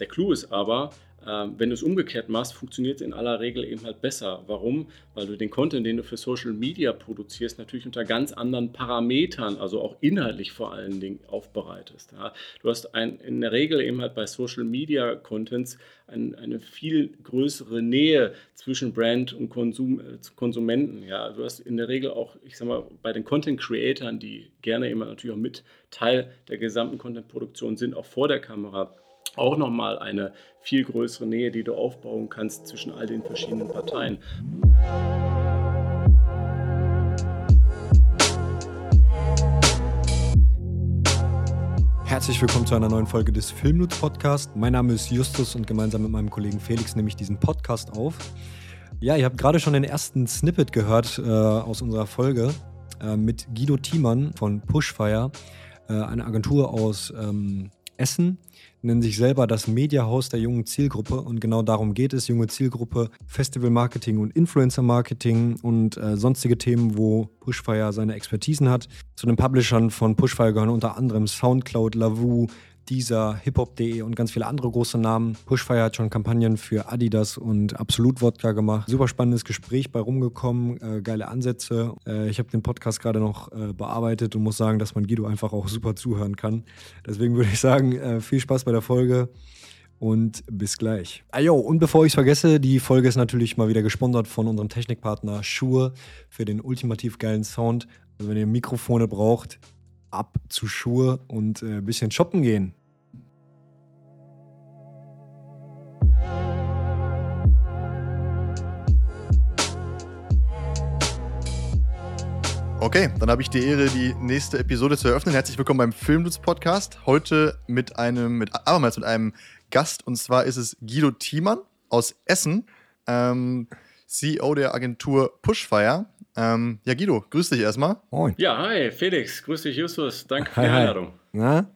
Der Clou ist aber, ähm, wenn du es umgekehrt machst, funktioniert es in aller Regel eben halt besser. Warum? Weil du den Content, den du für Social Media produzierst, natürlich unter ganz anderen Parametern, also auch inhaltlich vor allen Dingen aufbereitest. Du hast ein, in der Regel eben halt bei Social Media Contents ein, eine viel größere Nähe zwischen Brand und Konsum, äh, Konsumenten. Ja. Du hast in der Regel auch, ich sag mal, bei den Content Creatern, die gerne immer natürlich auch mit Teil der gesamten Content-Produktion sind, auch vor der Kamera auch nochmal eine viel größere Nähe, die du aufbauen kannst zwischen all den verschiedenen Parteien. Herzlich willkommen zu einer neuen Folge des Filmnutz Podcast. Mein Name ist Justus und gemeinsam mit meinem Kollegen Felix nehme ich diesen Podcast auf. Ja, ihr habt gerade schon den ersten Snippet gehört äh, aus unserer Folge äh, mit Guido Thiemann von Pushfire, äh, eine Agentur aus ähm, Essen, nennen sich selber das Mediahaus der jungen Zielgruppe und genau darum geht es, junge Zielgruppe, Festival Marketing und Influencer Marketing und äh, sonstige Themen, wo Pushfire seine Expertisen hat. Zu den Publishern von Pushfire gehören unter anderem Soundcloud, Lavu, dieser, hiphop.de und ganz viele andere große Namen. Pushfire hat schon Kampagnen für Adidas und Absolut Wodka gemacht. Super spannendes Gespräch bei rumgekommen, äh, geile Ansätze. Äh, ich habe den Podcast gerade noch äh, bearbeitet und muss sagen, dass man Guido einfach auch super zuhören kann. Deswegen würde ich sagen, äh, viel Spaß bei der Folge und bis gleich. Ajo, und bevor ich es vergesse, die Folge ist natürlich mal wieder gesponsert von unserem Technikpartner Shure für den ultimativ geilen Sound. Also wenn ihr Mikrofone braucht, ab zu Schuhe und ein äh, bisschen shoppen gehen. Okay, dann habe ich die Ehre, die nächste Episode zu eröffnen. Herzlich willkommen beim Filmdutz Podcast. Heute mit einem, mit abermals mit einem Gast und zwar ist es Guido Thiemann aus Essen, ähm, CEO der Agentur Pushfire. Ähm, ja, Guido, grüß dich erstmal. Moin. Ja, hi, Felix, grüß dich, Justus. Danke für die Einladung. Na?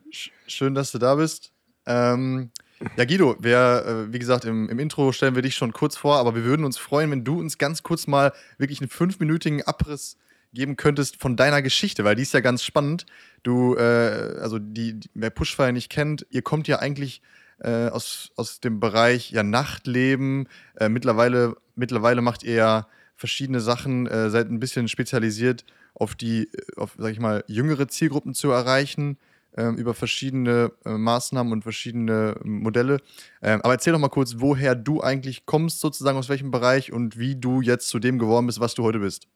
Schön, dass du da bist. Ähm, ja, Guido, wir, äh, wie gesagt, im, im, Intro stellen wir dich schon kurz vor, aber wir würden uns freuen, wenn du uns ganz kurz mal wirklich einen fünfminütigen Abriss geben könntest von deiner Geschichte, weil die ist ja ganz spannend. Du, äh, also die, die, wer Pushfire nicht kennt, ihr kommt ja eigentlich äh, aus, aus dem Bereich ja Nachtleben. Äh, mittlerweile, mittlerweile macht ihr ja verschiedene Sachen, äh, seid ein bisschen spezialisiert auf die, auf, sag ich mal, jüngere Zielgruppen zu erreichen, äh, über verschiedene äh, Maßnahmen und verschiedene Modelle. Ähm, aber erzähl doch mal kurz, woher du eigentlich kommst, sozusagen, aus welchem Bereich und wie du jetzt zu dem geworden bist, was du heute bist.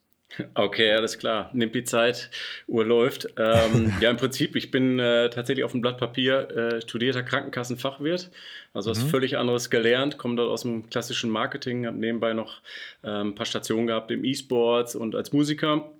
Okay, alles klar. Nimmt die Zeit, Uhr läuft. Ähm, ja, im Prinzip, ich bin äh, tatsächlich auf dem Blatt Papier äh, studierter Krankenkassenfachwirt, also was mhm. völlig anderes gelernt, komme dort aus dem klassischen Marketing, habe nebenbei noch äh, ein paar Stationen gehabt im E-Sports und als Musiker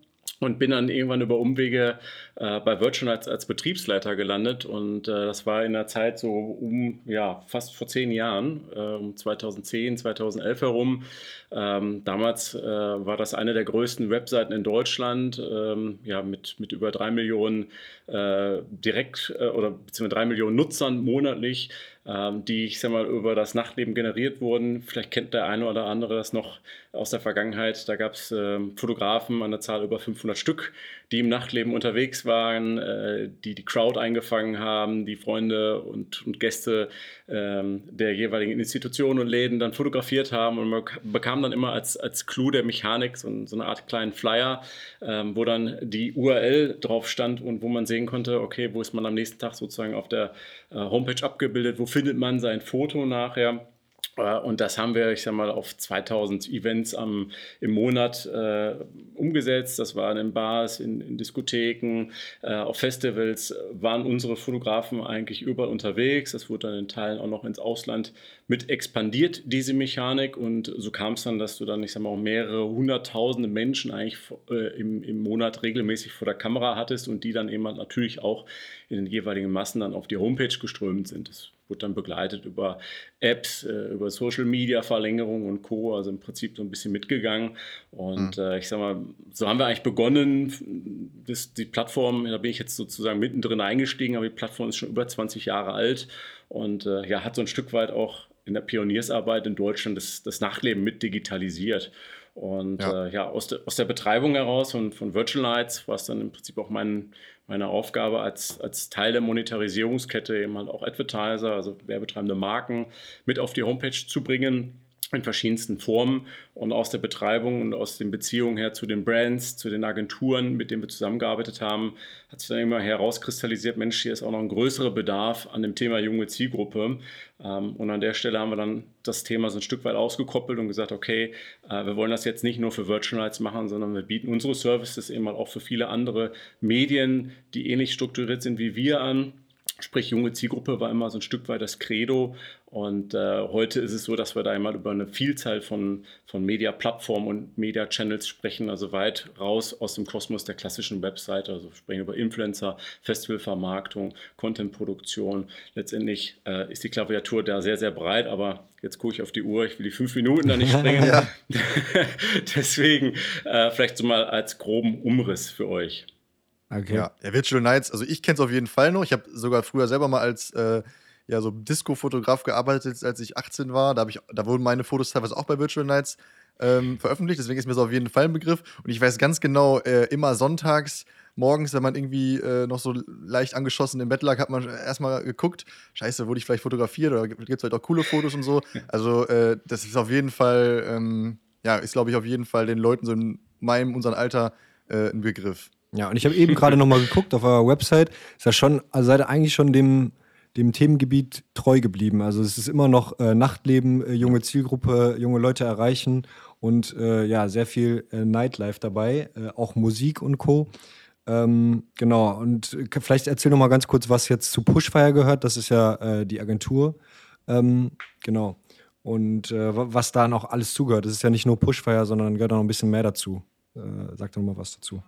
und bin dann irgendwann über Umwege äh, bei Virtual als, als Betriebsleiter gelandet und äh, das war in der Zeit so um ja fast vor zehn Jahren, äh, um 2010, 2011 herum. Ähm, damals äh, war das eine der größten Webseiten in Deutschland, ähm, ja mit, mit über drei Millionen äh, direkt äh, oder beziehungsweise drei Millionen Nutzern monatlich ähm, die, ich sag mal, über das Nachtleben generiert wurden. Vielleicht kennt der eine oder andere das noch aus der Vergangenheit. Da gab es ähm, Fotografen an der Zahl über 500 Stück, die im Nachtleben unterwegs waren, äh, die die Crowd eingefangen haben, die Freunde und, und Gäste ähm, der jeweiligen Institutionen und Läden dann fotografiert haben. Und man bekam dann immer als, als Clou der Mechanik so, so eine Art kleinen Flyer, ähm, wo dann die URL drauf stand und wo man sehen konnte, okay, wo ist man am nächsten Tag sozusagen auf der äh, Homepage abgebildet, wo findet man sein Foto nachher. Äh, und das haben wir, ich sag mal, auf 2000 Events am, im Monat äh, umgesetzt. Das waren in Bars, in, in Diskotheken, äh, auf Festivals waren unsere Fotografen eigentlich überall unterwegs. Das wurde dann in Teilen auch noch ins Ausland mit expandiert, diese Mechanik. Und so kam es dann, dass du dann, ich sag mal, auch mehrere hunderttausende Menschen eigentlich äh, im, im Monat regelmäßig vor der Kamera hattest und die dann eben natürlich auch in den jeweiligen Massen dann auf die Homepage geströmt sind. Das wurde dann begleitet über Apps, äh, über Social Media Verlängerung und Co. Also im Prinzip so ein bisschen mitgegangen. Und mhm. ich sag mal, so haben wir eigentlich begonnen. Das, die Plattform, da bin ich jetzt sozusagen mittendrin eingestiegen, aber die Plattform ist schon über 20 Jahre alt und äh, ja, hat so ein Stück weit auch in der Pioniersarbeit in Deutschland das, das Nachtleben mit digitalisiert. Und ja, äh, ja aus, de, aus der Betreibung heraus und von Virtual Nights war es dann im Prinzip auch mein, meine Aufgabe als, als Teil der Monetarisierungskette eben halt auch Advertiser, also werbetreibende Marken, mit auf die Homepage zu bringen in verschiedensten Formen und aus der Betreibung und aus den Beziehungen her zu den Brands, zu den Agenturen, mit denen wir zusammengearbeitet haben, hat sich dann immer herauskristallisiert, Mensch, hier ist auch noch ein größerer Bedarf an dem Thema junge Zielgruppe. Ähm, und an der Stelle haben wir dann das Thema so ein Stück weit ausgekoppelt und gesagt, okay, äh, wir wollen das jetzt nicht nur für Virtual Nights machen, sondern wir bieten unsere Services eben auch für viele andere Medien, die ähnlich strukturiert sind wie wir an Sprich, junge Zielgruppe war immer so ein Stück weit das Credo. Und äh, heute ist es so, dass wir da immer über eine Vielzahl von, von Media-Plattformen und Media-Channels sprechen, also weit raus aus dem Kosmos der klassischen Webseite. Also wir sprechen über Influencer, Festivalvermarktung, Contentproduktion. Letztendlich äh, ist die Klaviatur da sehr, sehr breit, aber jetzt gucke ich auf die Uhr, ich will die fünf Minuten da nicht sprengen. Deswegen äh, vielleicht so mal als groben Umriss für euch. Okay. Ja, der Virtual Nights, also ich kenne es auf jeden Fall noch. Ich habe sogar früher selber mal als äh, ja, so Disco-Fotograf gearbeitet, als ich 18 war. Da, ich, da wurden meine Fotos teilweise auch bei Virtual Nights ähm, veröffentlicht. Deswegen ist mir das auf jeden Fall ein Begriff. Und ich weiß ganz genau, äh, immer sonntags morgens, wenn man irgendwie äh, noch so leicht angeschossen im Bett lag, hat man erstmal geguckt, scheiße, wurde ich vielleicht fotografiert oder gibt es vielleicht auch coole Fotos und so. Also äh, das ist auf jeden Fall, ähm, ja, ist glaube ich auf jeden Fall den Leuten so in meinem, unserem Alter äh, ein Begriff. Ja, und ich habe eben gerade nochmal geguckt auf eurer Website. Ist ja schon, also seid ihr eigentlich schon dem, dem Themengebiet treu geblieben. Also es ist immer noch äh, Nachtleben, äh, junge Zielgruppe, junge Leute erreichen und äh, ja, sehr viel äh, Nightlife dabei, äh, auch Musik und Co. Ähm, genau, und vielleicht erzähl noch mal ganz kurz, was jetzt zu Pushfire gehört. Das ist ja äh, die Agentur. Ähm, genau. Und was da noch alles zugehört. Das ist ja nicht nur Pushfire, sondern gehört auch noch ein bisschen mehr dazu. sag doch mal was dazu.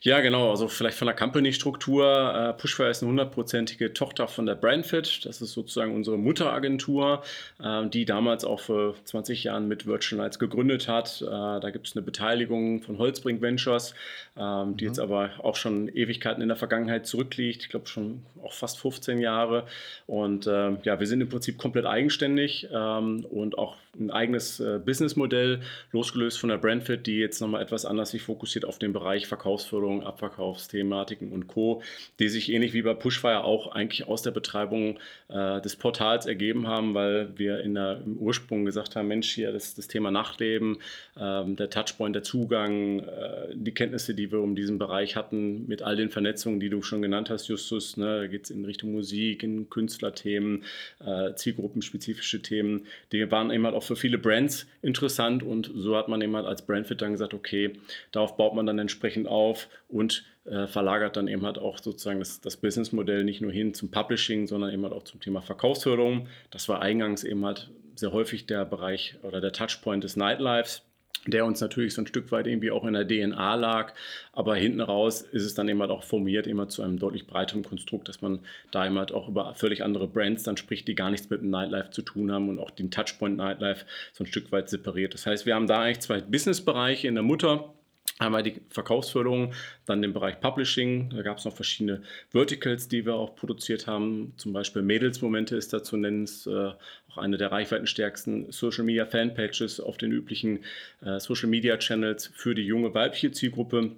Ja, genau. Also vielleicht von der Company-Struktur. Äh, Pushfire ist eine hundertprozentige Tochter von der Brandfit. Das ist sozusagen unsere Mutteragentur, äh, die damals auch vor 20 Jahren mit Virtual Nights gegründet hat. Äh, da gibt es eine Beteiligung von Holzbrink Ventures, ähm, die mhm. jetzt aber auch schon Ewigkeiten in der Vergangenheit zurückliegt. Ich glaube schon auch fast 15 Jahre. Und äh, ja, wir sind im Prinzip komplett eigenständig ähm, und auch ein eigenes äh, Businessmodell, losgelöst von der Brandfit, die jetzt nochmal etwas anders sich fokussiert auf den Bereich Verkaufsförderung, Abverkaufsthematiken und Co., die sich ähnlich wie bei Pushfire auch eigentlich aus der Betreibung äh, des Portals ergeben haben, weil wir in der, im Ursprung gesagt haben, Mensch, hier das, das Thema Nachtleben, äh, der Touchpoint, der Zugang, äh, die Kenntnisse, die wir um diesen Bereich hatten, mit all den Vernetzungen, die du schon genannt hast, Justus, ne, da geht es in Richtung Musik, in Künstlerthemen, äh, zielgruppenspezifische Themen, die waren immer auch für viele Brands interessant und so hat man eben halt als Brandfit dann gesagt, okay, darauf baut man dann entsprechend auf und äh, verlagert dann eben halt auch sozusagen das, das Businessmodell nicht nur hin zum Publishing, sondern eben halt auch zum Thema Verkaufsförderung. Das war eingangs eben halt sehr häufig der Bereich oder der Touchpoint des Nightlifes der uns natürlich so ein Stück weit irgendwie auch in der DNA lag. Aber hinten raus ist es dann eben halt auch formiert, immer zu einem deutlich breiteren Konstrukt, dass man da eben halt auch über völlig andere Brands dann spricht, die gar nichts mit dem Nightlife zu tun haben und auch den Touchpoint Nightlife so ein Stück weit separiert. Das heißt, wir haben da eigentlich zwei Businessbereiche in der Mutter Einmal die Verkaufsförderung, dann den Bereich Publishing. Da gab es noch verschiedene Verticals, die wir auch produziert haben. Zum Beispiel Mädelsmomente ist da zu nennen. Ist, äh, auch eine der reichweitenstärksten Social Media Fanpages auf den üblichen äh, Social Media Channels für die junge weibliche Zielgruppe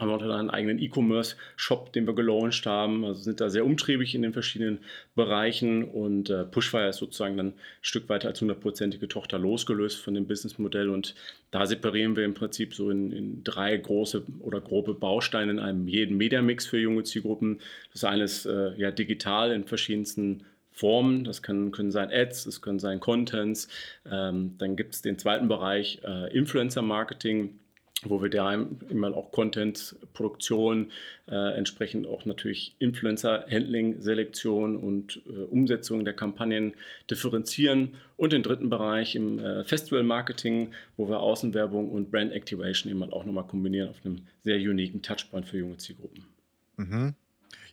haben wir dann einen eigenen E-Commerce-Shop, den wir gelauncht haben. Also sind da sehr umtriebig in den verschiedenen Bereichen und äh, Pushfire ist sozusagen dann ein Stück weiter als hundertprozentige Tochter losgelöst von dem Businessmodell und da separieren wir im Prinzip so in, in, drei große oder grobe Bausteine in einem jeden Media-Mix für junge Zielgruppen. Das eine ist äh, ja digital in verschiedensten Formen. Das können, können sein Ads, das können sein Contents. Ähm, dann gibt es den zweiten Bereich äh, Influencer-Marketing wo wir da immer auch Content-Produktion, äh, entsprechend auch natürlich Influencer-Handling, Selektion und äh, Umsetzung der Kampagnen differenzieren. Und den dritten Bereich im äh, Festival-Marketing, wo wir Außenwerbung und Brand-Activation immer auch nochmal kombinieren auf einem sehr uniken Touchpoint für junge Zielgruppen. Mhm.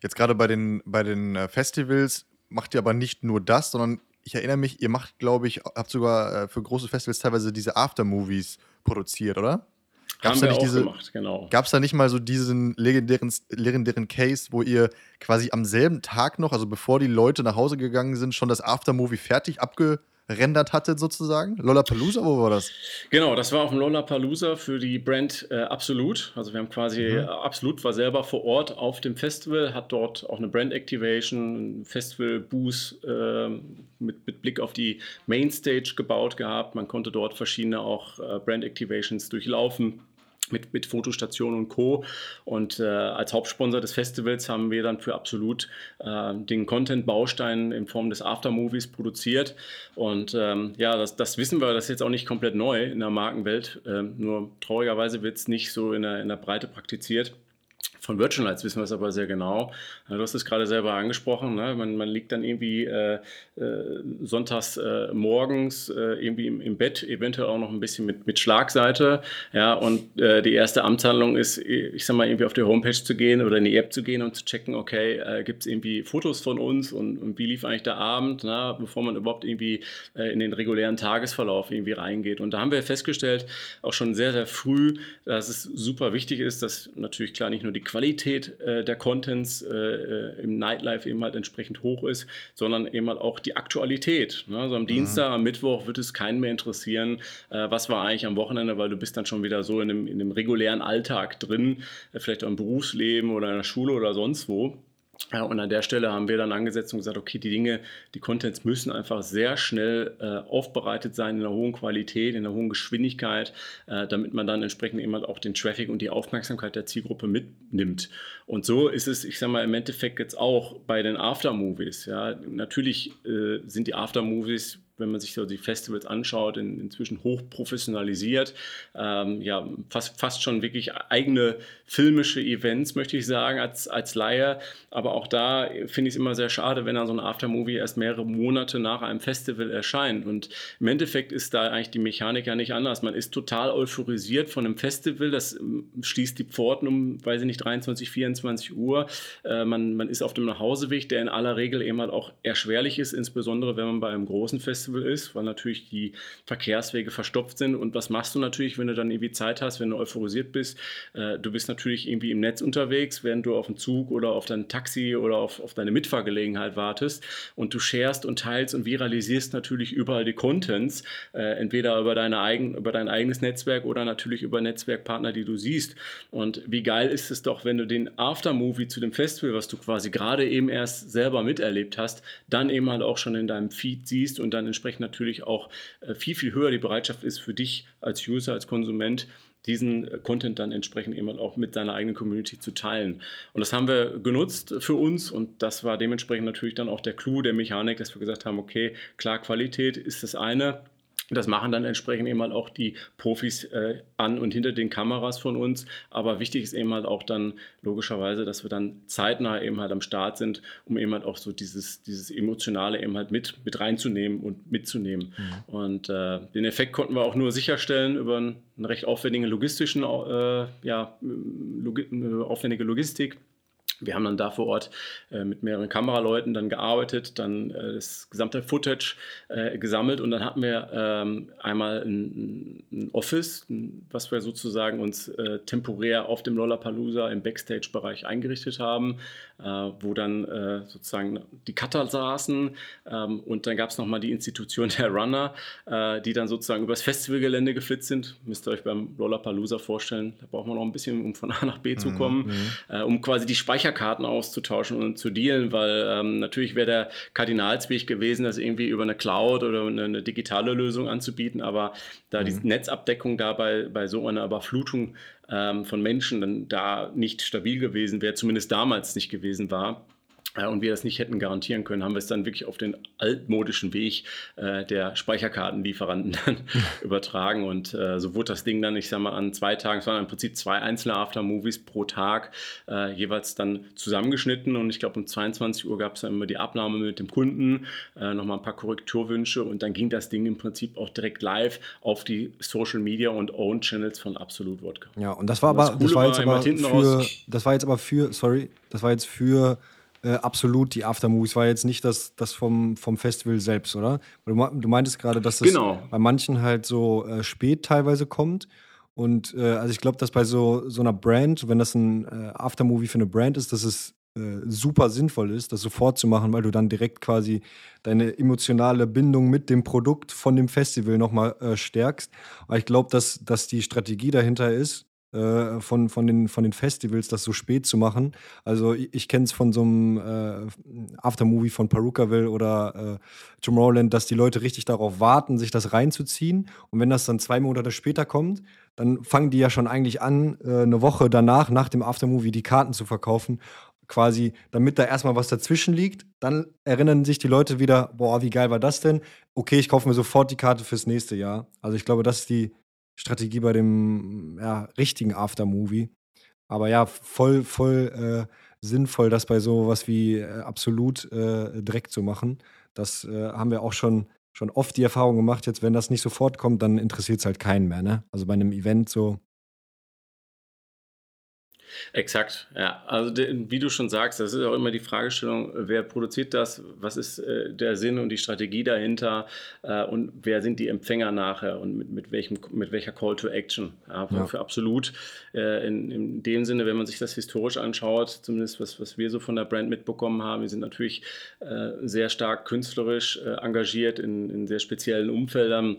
Jetzt gerade bei den, bei den äh, Festivals macht ihr aber nicht nur das, sondern ich erinnere mich, ihr macht, glaube ich, habt sogar äh, für große Festivals teilweise diese Aftermovies produziert, oder? Gab's diese, gemacht, genau. Gab es da nicht mal so diesen legendären, legendären Case, wo ihr quasi am selben Tag noch, also bevor die Leute nach Hause gegangen sind, schon das Aftermovie fertig abge, gerendert hattet sozusagen? Lollapalooza, wo war das? Genau, das war auf dem Lollapalooza für die Brand äh, Absolut. Also wir haben quasi, mhm. Äh, Absolut war selber vor Ort auf dem Festival, hat dort auch eine Brand Activation, Festival-Booth äh, mit, mit, Blick auf die Mainstage gebaut gehabt. Man konnte dort verschiedene auch äh, Brand Activations durchlaufen mit, mit Fotostationen und Co. Und äh, als Hauptsponsor des Festivals haben wir dann für absolut äh, den Content-Baustein in Form des Aftermovies produziert. Und ähm, ja, das, das, wissen wir, das ist jetzt auch nicht komplett neu in der Markenwelt. Ähm, nur traurigerweise wird es nicht so in der, in der Breite praktiziert. Von Virtual Lights wissen wir es aber sehr genau. Du hast es gerade selber angesprochen. Ne? Man, man, liegt dann irgendwie äh, äh, sonntags äh, morgens äh, irgendwie im, im, Bett, eventuell auch noch ein bisschen mit, mit Schlagseite. Ja, und äh, die erste Amtshandlung ist, ich sag mal, irgendwie auf die Homepage zu gehen oder in die App zu gehen und zu checken, okay, äh, gibt es irgendwie Fotos von uns und, und, wie lief eigentlich der Abend, na, bevor man überhaupt irgendwie in den regulären Tagesverlauf irgendwie reingeht. Und da haben wir festgestellt, auch schon sehr, sehr früh, dass es super wichtig ist, dass natürlich klar nicht nur die Qualität Qualität äh, der Contents äh, äh, im Nightlife eben halt entsprechend hoch ist, sondern eben halt auch die Aktualität. Ne? Also am mhm. Dienstag, am Mittwoch wird es keinen mehr interessieren, äh, was war eigentlich am Wochenende, weil du bist dann schon wieder so in dem, in dem regulären Alltag drin, äh, vielleicht auch im Berufsleben oder in der Schule oder sonst wo. Ja, und an der Stelle haben wir dann angesetzt und gesagt, okay, die Dinge, die Contents müssen einfach sehr schnell äh, aufbereitet sein in einer hohen Qualität, in einer hohen Geschwindigkeit, äh, damit man dann entsprechend eben halt auch den Traffic und die Aufmerksamkeit der Zielgruppe mitnimmt. Und so ist es, ich sage mal, im Endeffekt jetzt auch bei den Aftermovies. Ja, natürlich äh, sind die Aftermovies wenn man sich so die Festivals anschaut, in, inzwischen hoch professionalisiert. Ähm, ja, fast, fast schon wirklich eigene filmische Events, möchte ich sagen, als, als Laie. Aber auch da finde ich es immer sehr schade, wenn dann so ein Aftermovie erst mehrere Monate nach einem Festival erscheint. Und im Endeffekt ist da eigentlich die Mechanik ja nicht anders. Man ist total euphorisiert von einem Festival, das ähm, schließt die Pforten um, weiß ich nicht, 23, 24 Uhr. Äh, man, man ist auf dem Nachhauseweg, der in aller Regel eben halt auch erschwerlich ist, insbesondere wenn man bei einem großen Festival Festival ist, weil natürlich die Verkehrswege verstopft sind. Und was machst du natürlich, wenn du dann irgendwie Zeit hast, wenn du euphorisiert bist? Äh, du bist natürlich irgendwie im Netz unterwegs, während du auf einen Zug oder auf dein Taxi oder auf, auf deine Mitfahrgelegenheit wartest. Und du sharest und teilst und viralisierst natürlich überall die Contents, äh, entweder über, deine eigen, über dein eigenes Netzwerk oder natürlich über Netzwerkpartner, die du siehst. Und wie geil ist es doch, wenn du den Aftermovie zu dem Festival, was du quasi gerade eben erst selber miterlebt hast, dann eben halt auch schon in deinem Feed siehst und dann entsprechend natürlich auch äh, viel, viel höher die Bereitschaft ist für dich als User, als Konsument, diesen äh, Content dann entsprechend eben auch mit deiner eigenen Community zu teilen. Und das haben wir genutzt für uns und das war dementsprechend natürlich dann auch der Clou der Mechanik, dass wir gesagt haben, okay, klar, Qualität ist das eine, das machen dann entsprechend eben halt auch die Profis äh, an und hinter den Kameras von uns. Aber wichtig ist eben halt auch dann logischerweise, dass wir dann zeitnah eben halt am Start sind, um eben halt auch so dieses, dieses Emotionale eben halt mit, mit reinzunehmen und mitzunehmen. Mhm. Und äh, den Effekt konnten wir auch nur sicherstellen über einen, einen recht aufwendigen logistischen, äh, ja, logi aufwendige Logistik wir haben dann da vor Ort äh, mit mehreren Kameraleuten dann gearbeitet, dann äh, das gesamte Footage äh, gesammelt und dann hatten wir ähm, einmal ein, ein, Office, was wir sozusagen uns äh, temporär auf dem Lollapalooza im Backstage-Bereich eingerichtet haben, wo dann äh, sozusagen die Cutter saßen ähm, und dann gab es nochmal die Institution der Runner, die dann sozusagen übers Festivalgelände geflitzt sind. Müsst ihr euch beim Lollapalooza vorstellen, da braucht man noch ein bisschen, um von A nach B zu mhm, kommen, mhm. um quasi die Speicher Speicherkarten auszutauschen und zu dealen, weil ähm, natürlich wäre der Kardinalsweg gewesen, das irgendwie über eine Cloud oder eine, eine digitale Lösung anzubieten, aber da mhm. die Netzabdeckung da bei, bei so einer Überflutung ähm, von Menschen dann da nicht stabil gewesen wäre, zumindest damals nicht gewesen war, und wir das nicht hätten garantieren können, haben wir es dann wirklich auf den altmodischen Weg äh, der Speicherkartenlieferanten dann übertragen. Und äh, so wurde das Ding dann, ich sag mal, an zwei Tagen, es waren im Prinzip zwei einzelne Aftermovies pro Tag, äh, jeweils dann zusammengeschnitten. Und ich glaube, um 22 Uhr gab es dann immer die Abnahme mit dem Kunden, äh, nochmal ein paar Korrekturwünsche und dann ging das Ding im Prinzip auch direkt live auf die Social Media und Own Channels von Absolut Wodka. Ja, und das war aber, das, das war jetzt aber für, das war jetzt aber für, sorry, das war jetzt für äh, absolut die Aftermovies, war jetzt nicht das, das vom, vom Festival selbst, oder? Du, du meintest gerade, dass das genau. bei manchen halt so äh, spät teilweise kommt. Und äh, also ich glaube, dass bei so, so einer Brand, wenn das ein äh, Aftermovie für eine Brand ist, dass es äh, super sinnvoll ist, das sofort zu machen, weil du dann direkt quasi deine emotionale Bindung mit dem Produkt von dem Festival nochmal äh, stärkst. Aber ich glaube, dass, dass die Strategie dahinter ist, äh, von, von, den, von den Festivals, das so spät zu machen. Also ich, ich kenne es von so einem äh, Aftermovie von Perukaville oder äh, Tomorrowland, dass die Leute richtig darauf warten, sich das reinzuziehen. Und wenn das dann zwei Monate später kommt, dann fangen die ja schon eigentlich an, äh, eine Woche danach, nach dem Aftermovie, die Karten zu verkaufen quasi, damit da erstmal was dazwischen liegt. Dann erinnern sich die Leute wieder, boah, wie geil war das denn? Okay, ich kaufe mir sofort die Karte fürs nächste Jahr. Also ich glaube, das ist die Strategie bei dem ja, richtigen Aftermovie. Aber ja, voll, voll äh, sinnvoll, das bei so was wie äh, absolut äh, direkt zu machen. Das äh, haben wir auch schon, schon oft die Erfahrung gemacht. Jetzt, wenn das nicht sofort kommt, dann interessiert es halt keinen mehr. Ne? Also bei einem Event so, Exakt, ja. Also wie du schon sagst, das ist auch immer die Fragestellung, wer produziert das, was ist äh, der Sinn und die Strategie dahinter äh, und wer sind die Empfänger nachher und mit, mit, welchem, mit welcher Call to Action. Ja, ja. Für absolut äh, in, in dem Sinne, wenn man sich das historisch anschaut, zumindest was, was wir so von der Brand mitbekommen haben, wir sind natürlich äh, sehr stark künstlerisch äh, engagiert in, in sehr speziellen Umfeldern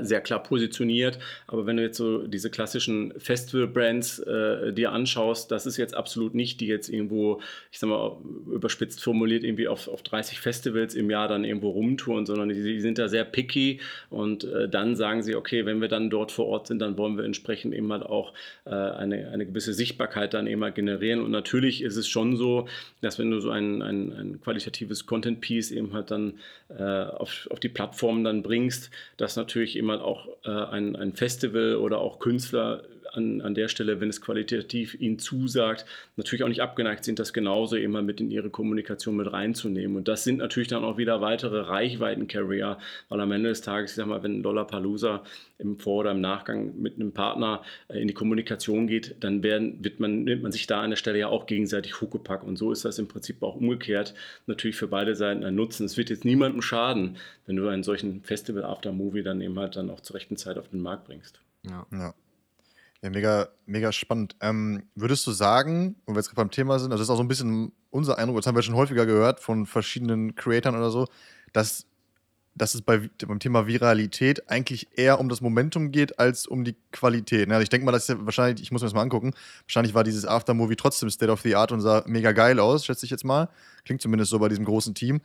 sehr klar positioniert. Aber wenn du jetzt so diese klassischen Festival-Brands äh, dir anschaust, das ist jetzt absolut nicht, die jetzt irgendwo, ich sag mal, überspitzt formuliert, irgendwie auf, auf 30 Festivals im Jahr dann irgendwo rumtouren, sondern die, die sind da sehr picky und äh, dann sagen sie, okay, wenn wir dann dort vor Ort sind, dann wollen wir entsprechend eben halt auch äh, eine, eine gewisse Sichtbarkeit dann eben halt generieren. Und natürlich ist es schon so, dass wenn du so ein, ein, ein qualitatives Content-Piece eben halt dann äh, auf, auf die Plattformen dann bringst, dass natürlich natürlich immer auch äh, ein, ein Festival oder auch Künstler an, an der Stelle, wenn es qualitativ ihnen zusagt, natürlich auch nicht abgeneigt sind, das genauso immer mit in ihre Kommunikation mit reinzunehmen. Und das sind natürlich dann auch wieder weitere Reichweiten-Carrier, weil am Ende des Tages, ich sag mal, wenn Lollapalooza im Vor- oder im Nachgang mit einem Partner äh, in die Kommunikation geht, dann werden, wird man, nimmt man sich da an der Stelle ja auch gegenseitig Huckepack. Und so ist das im Prinzip auch umgekehrt natürlich für beide Seiten ein Nutzen. Es wird jetzt niemandem schaden, wenn du einen solchen Festival-After-Movie dann eben halt dann auch zur rechten Zeit auf den Markt bringst. Ja. ja. Ja, mega, mega spannend. Ähm, würdest du sagen, wo wir jetzt gerade beim Thema sind, also das ist auch so ein bisschen unser Eindruck, das haben wir schon häufiger gehört von verschiedenen Creatoren oder so, dass, dass es bei, beim Thema Viralität eigentlich eher um das Momentum geht als um die Qualität. Ne? Also ich denke mal, das ist ja wahrscheinlich, ich muss mir das mal angucken, wahrscheinlich war dieses Aftermovie trotzdem State of the Art und sah mega geil aus, schätze ich jetzt mal. Klingt zumindest so bei diesem großen Team.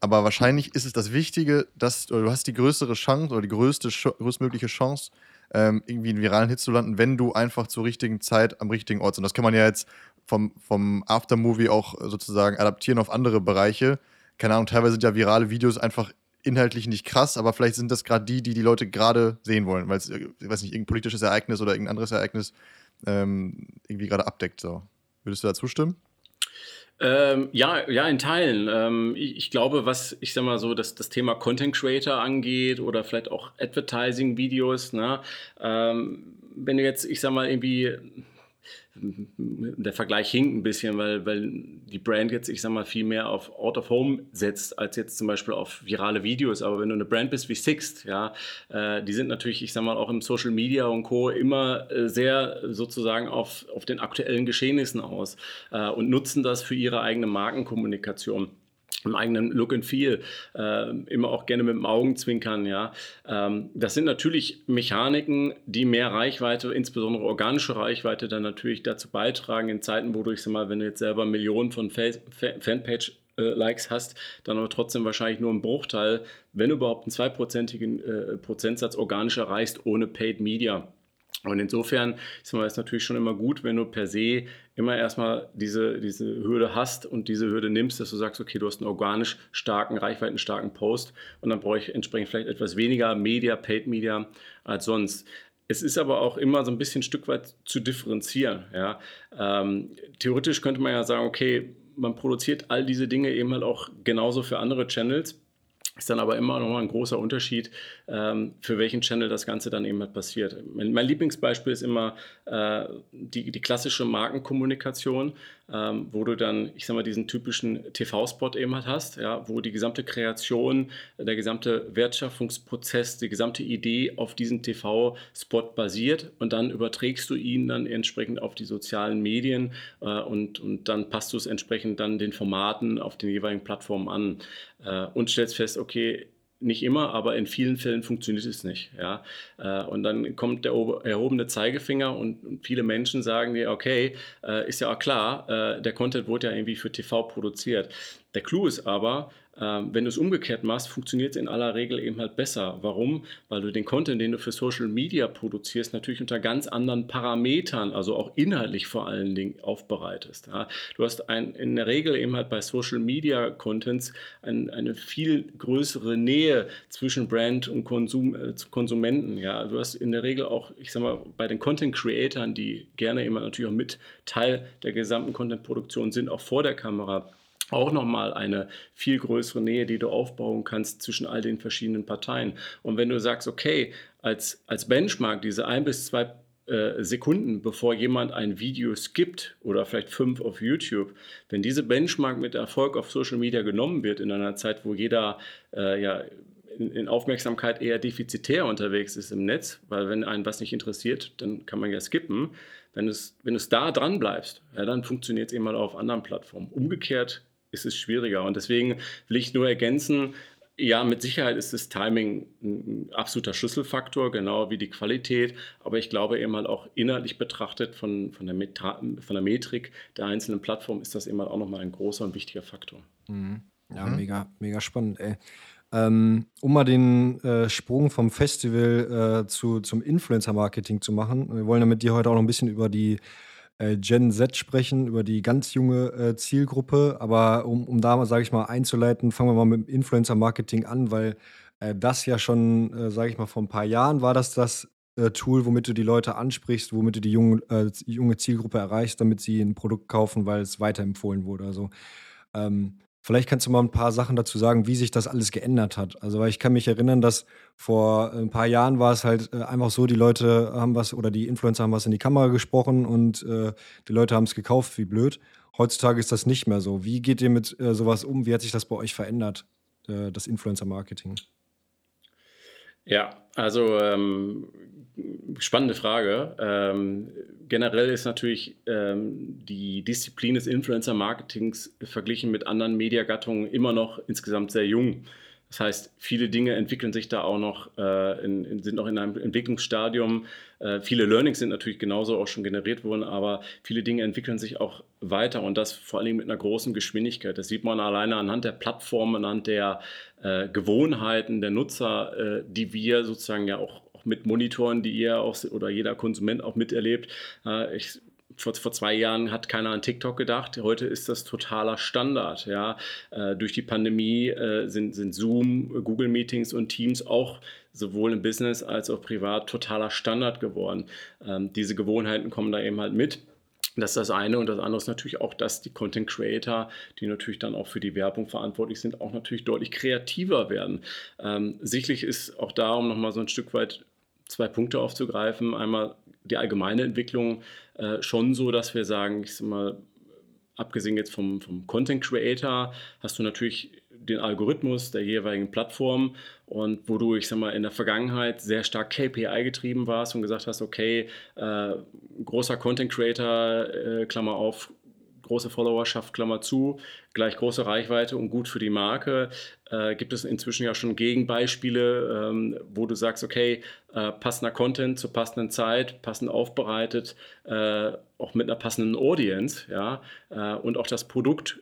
Aber wahrscheinlich ist es das Wichtige, dass du hast die größere Chance oder die größte, größtmögliche Chance, ähm, irgendwie einen viralen Hit zu landen, wenn du einfach zur richtigen Zeit am richtigen Ort sind. Das kann man ja jetzt vom, vom Aftermovie auch sozusagen adaptieren auf andere Bereiche. Keine Ahnung, teilweise sind ja virale Videos einfach inhaltlich nicht krass, aber vielleicht sind das gerade die, die die Leute gerade sehen wollen, weil es, ich weiß nicht, irgendein politisches Ereignis oder irgendein anderes Ereignis ähm, irgendwie gerade abdeckt. So. Würdest du da zustimmen? Ähm, ja, ja, in Teilen. Ähm, ich, ich, glaube, was ich sag mal so, dass das Thema Content Creator angeht oder vielleicht auch Advertising-Videos, ne? Ähm, wenn du jetzt, ich sag mal, irgendwie der Vergleich hinkt ein bisschen, weil, weil die Brand jetzt, ich sag mal, viel mehr auf Out of Home setzt, als jetzt zum Beispiel auf virale Videos. Aber wenn du eine Brand bist wie Sixt, ja, äh, die sind natürlich, ich sag mal, auch im Social Media und Co. immer äh, sehr sozusagen auf, auf den aktuellen Geschehnissen aus äh, und nutzen das für ihre eigene Markenkommunikation im eigenen Look and Feel, äh, immer auch gerne mit dem Augenzwinkern, ja. Ähm, das sind natürlich Mechaniken, die mehr Reichweite, insbesondere organische Reichweite, dann natürlich dazu beitragen, in Zeiten, wo du, ich sag mal, wenn du jetzt selber Millionen von Fanpage Likes hast, dann aber trotzdem wahrscheinlich nur einen Bruchteil, wenn überhaupt einen zweiprozentigen äh, Prozentsatz organisch erreichst, ohne Paid Media. Und insofern ist es natürlich schon immer gut, wenn du per se immer erstmal diese, diese Hürde hast und diese Hürde nimmst, dass du sagst, okay, du hast einen organisch starken, reichweitenstarken Post und dann brauche ich entsprechend vielleicht etwas weniger Media, Paid Media als sonst. Es ist aber auch immer so ein bisschen ein Stück weit zu differenzieren. Ja? Ähm, theoretisch könnte man ja sagen, okay, man produziert all diese Dinge eben halt auch genauso für andere Channels ist dann aber immer noch ein großer Unterschied, ähm, für welchen Channel das Ganze dann eben halt passiert. Mein, mein Lieblingsbeispiel ist immer äh, die, die klassische Markenkommunikation. Ähm, wo du dann, ich sag mal, diesen typischen TV-Spot eben halt hast, ja, wo die gesamte Kreation, der gesamte Wertschöpfungsprozess, die gesamte Idee auf diesen TV-Spot basiert und dann überträgst du ihn dann entsprechend auf die sozialen Medien äh, und, und dann passt du es entsprechend dann den Formaten auf den jeweiligen Plattformen an äh, und stellst fest, okay, nicht immer, aber in vielen Fällen funktioniert es nicht. Ja? Äh, und dann kommt der erhobene Zeigefinger und viele Menschen sagen dir, okay, äh, ist ja auch klar, äh, der Content wurde ja irgendwie für TV produziert. Der Clou ist aber, wenn du es umgekehrt machst, funktioniert es in aller Regel eben halt besser. Warum? Weil du den Content, den du für Social Media produzierst, natürlich unter ganz anderen Parametern, also auch inhaltlich vor allen Dingen aufbereitest. Du hast ein, in der Regel eben halt bei Social Media Contents ein, eine viel größere Nähe zwischen Brand und Konsum, äh, Konsumenten. Ja. Du hast in der Regel auch, ich sag mal, bei den Content Creatern, die gerne immer natürlich auch mit Teil der gesamten Content-Produktion sind, auch vor der Kamera auch nochmal eine viel größere Nähe, die du aufbauen kannst zwischen all den verschiedenen Parteien. Und wenn du sagst, okay, als, als Benchmark diese ein bis zwei äh, Sekunden, bevor jemand ein Video skippt oder vielleicht fünf auf YouTube, wenn diese Benchmark mit Erfolg auf Social Media genommen wird in einer Zeit, wo jeder äh, ja in, Aufmerksamkeit eher defizitär unterwegs ist im Netz, weil wenn einen was nicht interessiert, dann kann man ja skippen. Wenn es wenn da dran bleibst, ja, dann funktioniert es eben mal auf anderen Plattformen. Umgekehrt ist es schwieriger. Und deswegen will ich nur ergänzen, ja, mit Sicherheit ist das Timing ein absoluter Schlüsselfaktor, genau wie die Qualität. Aber ich glaube eben halt auch inhaltlich betrachtet von, von, der, Meta von der Metrik der einzelnen Plattformen ist das eben halt auch nochmal ein großer und wichtiger Faktor. Mhm. Ja, mhm. mega, mega spannend, ey. Ähm, um mal den äh, Sprung vom Festival äh, zu, zum Influencer-Marketing zu machen. Wir wollen ja mit dir heute auch noch ein bisschen über die äh, Gen Z sprechen, über die ganz junge äh, Zielgruppe. Aber um, um da mal, sage ich mal, einzuleiten, fangen wir mal mit dem Influencer-Marketing an, weil äh, das ja schon, äh, sage ich mal, vor ein paar Jahren war das das äh, Tool, womit du die Leute ansprichst, womit du die junge, äh, junge Zielgruppe erreichst, damit sie ein Produkt kaufen, weil es weiterempfohlen wurde. Also ähm, Vielleicht kannst du mal ein paar Sachen dazu sagen, wie sich das alles geändert hat. Also, weil ich kann mich erinnern, dass vor ein paar Jahren war es halt äh, einfach so, die Leute haben was oder die Influencer haben was in die Kamera gesprochen und äh, die Leute haben es gekauft, wie blöd. Heutzutage ist das nicht mehr so. Wie geht ihr mit äh, sowas um? Wie hat sich das bei euch verändert, äh, das Influencer-Marketing? Ja, also ähm, spannende Frage. Ähm, generell ist natürlich ähm, die Disziplin des Influencer-Marketings verglichen mit anderen Mediagattungen immer noch insgesamt sehr jung. Das heißt, viele Dinge entwickeln sich da auch noch, äh, in, in, sind noch in einem Entwicklungsstadium. Äh, viele Learnings sind natürlich genauso auch schon generiert worden, aber viele Dinge entwickeln sich auch weiter und das vor allem mit einer großen Geschwindigkeit. Das sieht man alleine anhand der Plattformen, anhand der äh, Gewohnheiten der Nutzer, äh, die wir sozusagen ja auch mit Monitoren, die ihr auch oder jeder Konsument auch miterlebt. Äh, ich vor, vor zwei Jahren hat keiner an TikTok gedacht. Heute ist das totaler Standard. Ja. Äh, durch die Pandemie äh, sind, sind Zoom, Google Meetings und Teams auch sowohl im Business als auch privat totaler Standard geworden. Ähm, diese Gewohnheiten kommen da eben halt mit. Das ist das eine und das andere ist natürlich auch, dass die Content Creator, die natürlich dann auch für die Werbung verantwortlich sind, auch natürlich deutlich kreativer werden. Ähm, sicherlich ist auch da, um nochmal so ein Stück weit zwei Punkte aufzugreifen. Einmal die allgemeine Entwicklung äh, schon so, dass wir sagen, ich sag mal, abgesehen jetzt vom, vom Content Creator, hast du natürlich den Algorithmus der jeweiligen Plattform und wo du, ich sag mal, in der Vergangenheit sehr stark KPI getrieben warst und gesagt hast, okay, äh, großer Content Creator, äh, Klammer auf, große Followerschaft, Klammer zu, gleich große Reichweite und gut für die Marke. Äh, gibt es inzwischen ja schon Gegenbeispiele, ähm, wo du sagst, okay, äh, passender Content zur passenden Zeit, passend aufbereitet, äh, auch mit einer passenden Audience, ja, äh, und auch das Produkt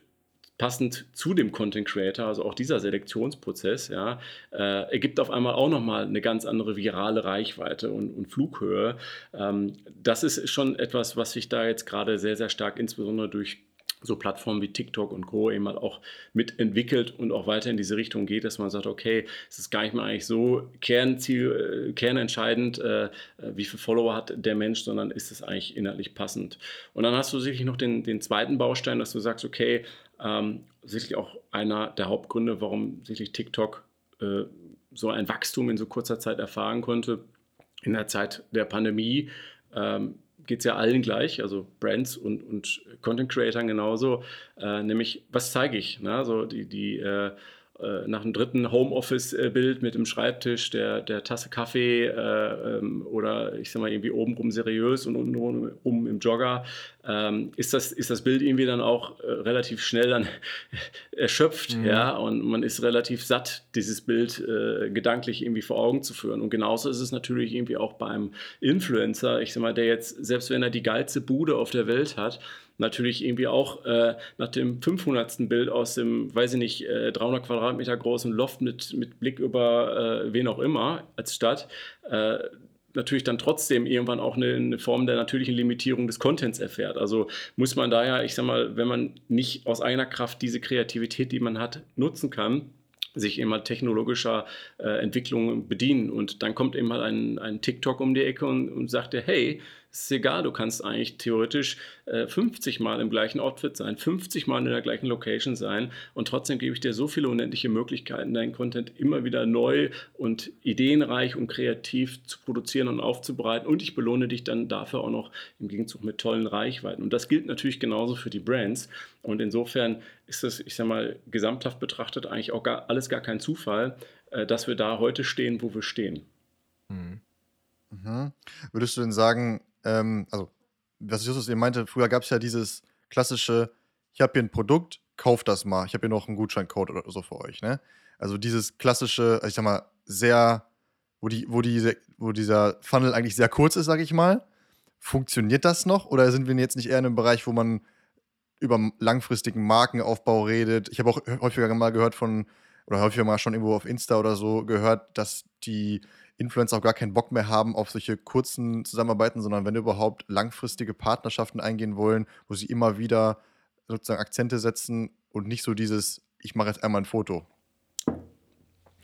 passend zu dem Content Creator, also auch dieser Selektionsprozess, ja, äh, ergibt auf einmal auch nochmal eine ganz andere virale Reichweite und, und Flughöhe. Ähm, das ist schon etwas, was sich da jetzt gerade sehr, sehr stark, insbesondere durch so Plattformen wie TikTok und Co. eben halt auch mitentwickelt und auch weiter in diese Richtung geht, dass man sagt, okay, es ist gar nicht mal eigentlich so Kernziel, äh, kernentscheidend, äh, wie viele Follower hat der Mensch, sondern ist es eigentlich inhaltlich passend. Und dann hast du sicherlich noch den, den zweiten Baustein, dass du sagst, okay, ähm, sicherlich auch einer der Hauptgründe, warum sicherlich TikTok äh, so ein Wachstum in so kurzer Zeit erfahren konnte, in der Zeit der Pandemie. Ähm, geht es ja allen gleich, also Brands und, und Content Creatern genauso, äh, nämlich was zeige ich? Ne? Also die, die äh, nach einem dritten Homeoffice-Bild mit dem Schreibtisch, der, der Tasse Kaffee äh, ähm, oder ich sag mal irgendwie obenrum seriös und untenrum im Jogger, ähm, ist, das, ist das Bild irgendwie dann auch äh, relativ schnell dann erschöpft, mhm. ja, und man ist relativ satt, dieses Bild äh, gedanklich irgendwie vor Augen zu führen. Und genauso ist es natürlich irgendwie auch beim Influencer, ich sag mal, der jetzt, selbst wenn er die geilste Bude auf der Welt hat, natürlich irgendwie auch äh, nach dem 500. Bild aus dem, weiß ich nicht, äh, 300 Quadratmeter großen Loft mit, mit Blick über äh, wen auch immer als Stadt, äh, natürlich dann trotzdem irgendwann auch eine, eine, Form der natürlichen Limitierung des Contents erfährt. Also muss man daher, ich sag mal, wenn man nicht aus eigener Kraft diese Kreativität, die man hat, nutzen kann, sich immer technologischer äh, Entwicklungen bedienen. Und dann kommt eben mal ein, ein TikTok um die Ecke und, und sagt hey, es ist egal, du kannst eigentlich theoretisch äh, 50 Mal im gleichen Outfit sein, 50 Mal in der gleichen Location sein und trotzdem gebe ich dir so viele unendliche Möglichkeiten, deinen Content immer wieder neu und ideenreich und kreativ zu produzieren und aufzubereiten und ich belohne dich dann dafür auch noch im Gegenzug mit tollen Reichweiten. Und das gilt natürlich genauso für die Brands und insofern ist das, ich sag mal, gesamthaft betrachtet eigentlich auch gar, alles gar kein Zufall, äh, dass wir da heute stehen, wo wir stehen. Mhm. Mhm. Würdest du denn sagen, ähm, also, was Justus eben meinte, früher gab es ja dieses klassische, ich habe hier ein Produkt, kauft das mal. Ich habe hier noch einen Gutscheincode oder so für euch, ne? Also dieses klassische, also ich sag mal, sehr, wo, die, wo, die, wo dieser Funnel eigentlich sehr kurz ist, sage ich mal. Funktioniert das noch? Oder sind wir jetzt nicht eher in einem Bereich, wo man über langfristigen Markenaufbau redet? Ich habe auch häufiger mal gehört von, oder häufiger mal schon irgendwo auf Insta oder so gehört, dass die Influencer auch gar keinen Bock mehr haben auf solche kurzen Zusammenarbeiten, sondern wenn überhaupt langfristige Partnerschaften eingehen wollen, wo sie immer wieder sozusagen Akzente setzen und nicht so dieses, ich mache jetzt einmal ein Foto.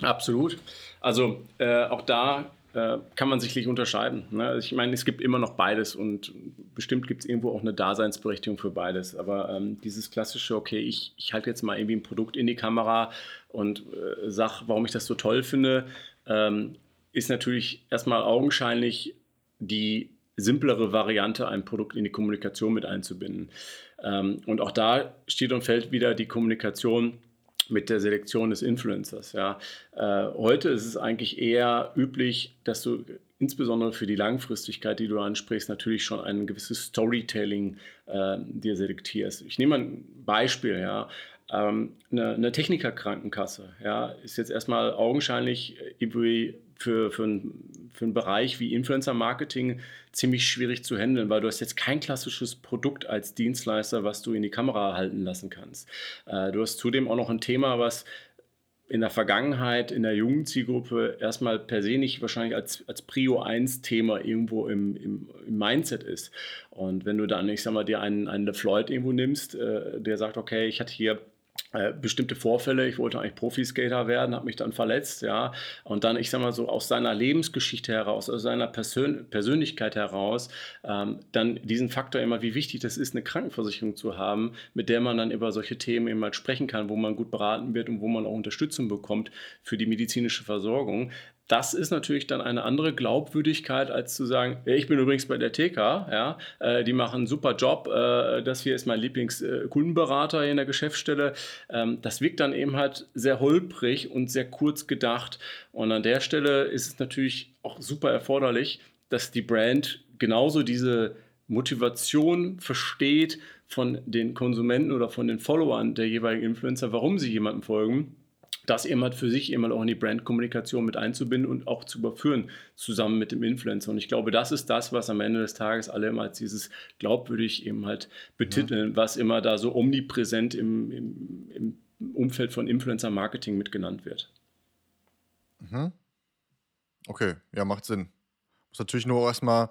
Absolut. Also äh, auch da äh, kann man sicherlich unterscheiden. Ne? Also ich meine, es gibt immer noch beides und bestimmt gibt es irgendwo auch eine Daseinsberechtigung für beides. Aber ähm, dieses klassische, okay, ich, ich halte jetzt mal irgendwie ein Produkt in die Kamera und äh, sage, warum ich das so toll finde, ähm, ist natürlich erstmal augenscheinlich die simplere Variante, ein Produkt in die Kommunikation mit einzubinden. Ähm, und auch da steht und fällt wieder die Kommunikation mit der Selektion des Influencers. Ja. Äh, heute ist es eigentlich eher üblich, dass du insbesondere für die Langfristigkeit, die du ansprichst, natürlich schon ein gewisses Storytelling äh, dir selektierst. Ich nehme ein Beispiel. Ja. Ähm, eine, eine Technikerkrankenkasse ja, ist jetzt erstmal augenscheinlich irgendwie für, für, ein, für einen Bereich wie Influencer-Marketing ziemlich schwierig zu handeln, weil du hast jetzt kein klassisches Produkt als Dienstleister, was du in die Kamera halten lassen kannst. Äh, du hast zudem auch noch ein Thema, was in der Vergangenheit in der jungen Zielgruppe erstmal per se nicht wahrscheinlich als, als Prio 1 Thema irgendwo im, im, im, Mindset ist. Und wenn du dann, ich sag mal, dir einen, einen LeFloid irgendwo nimmst, äh, der sagt, okay, ich hatte hier äh, bestimmte Vorfälle. Ich wollte eigentlich Profiskater werden, habe mich dann verletzt, ja. Und dann, ich sag mal so, aus seiner Lebensgeschichte heraus, aus seiner Persön Persönlichkeit heraus, ähm, dann diesen Faktor immer, wie wichtig das ist, eine Krankenversicherung zu haben, mit der man dann über solche Themen immer sprechen kann, wo man gut beraten wird und wo man auch Unterstützung bekommt für die medizinische Versorgung das ist natürlich dann eine andere Glaubwürdigkeit, als zu sagen, ich bin übrigens bei der TK, ja, äh, die machen einen super Job, äh, das hier ist mein Lieblingskundenberater äh, in der Geschäftsstelle. Ähm, das wirkt dann eben halt sehr holprig und sehr kurz gedacht. Und an der Stelle ist es natürlich auch super erforderlich, dass die Brand genauso diese Motivation versteht von den Konsumenten oder von den Followern der jeweiligen Influencer, warum sie jemandem folgen das eben halt für sich eben halt auch in die Brandkommunikation mit einzubinden und auch zu überführen, zusammen mit dem Influencer. Und ich glaube, das ist das, was am Ende des Tages alle immer als dieses glaubwürdig eben halt betiteln, ja. was immer da so omnipräsent im, im, im Umfeld von Influencer-Marketing mitgenannt wird. Mhm. Okay, ja, macht Sinn. Muss natürlich nur erstmal,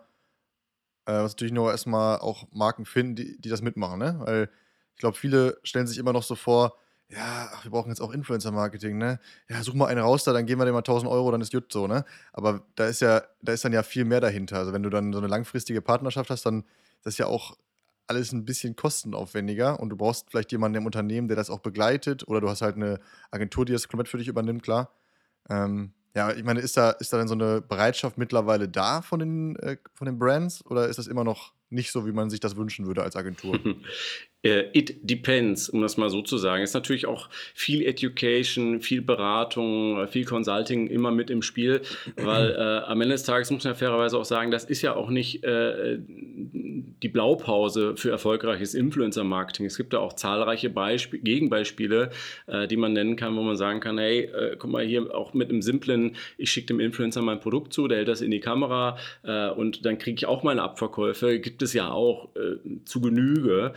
äh, muss natürlich nur erstmal auch Marken finden, die, die das mitmachen, ne? Weil ich glaube, viele stellen sich immer noch so vor, ja, ach, wir brauchen jetzt auch Influencer-Marketing, ne? Ja, such mal eine raus da, dann geben wir dir mal 1000 Euro, dann ist gut so, ne? Aber da ist ja, da ist dann ja viel mehr dahinter. Also wenn du dann so eine langfristige Partnerschaft hast, dann ist das ja auch alles ein bisschen kostenaufwendiger und du brauchst vielleicht jemanden im Unternehmen, der das auch begleitet oder du hast halt eine Agentur, die das komplett für dich übernimmt, klar. Ähm, ja, ich meine, ist da, ist da denn so eine Bereitschaft mittlerweile da von den, äh, von den Brands oder ist das immer noch nicht so, wie man sich das wünschen würde als Agentur. Äh, it depends, um das mal so zu sagen. Ist natürlich auch viel Education, viel Beratung, viel Consulting immer mit im Spiel, weil äh, am Ende des Tages muss man ja fairerweise auch sagen, das ist ja auch nicht äh, die Blaupause für erfolgreiches Influencer-Marketing. Es gibt da auch zahlreiche Beispiel Gegenbeispiele, äh, die man nennen kann, wo man sagen kann, hey, äh, guck mal hier auch mit einem simplen, ich schicke dem Influencer mein Produkt zu, der hält das in die Kamera äh, und dann kriege ich auch meine Abverkäufe. Gibt es ja auch zu Genüge.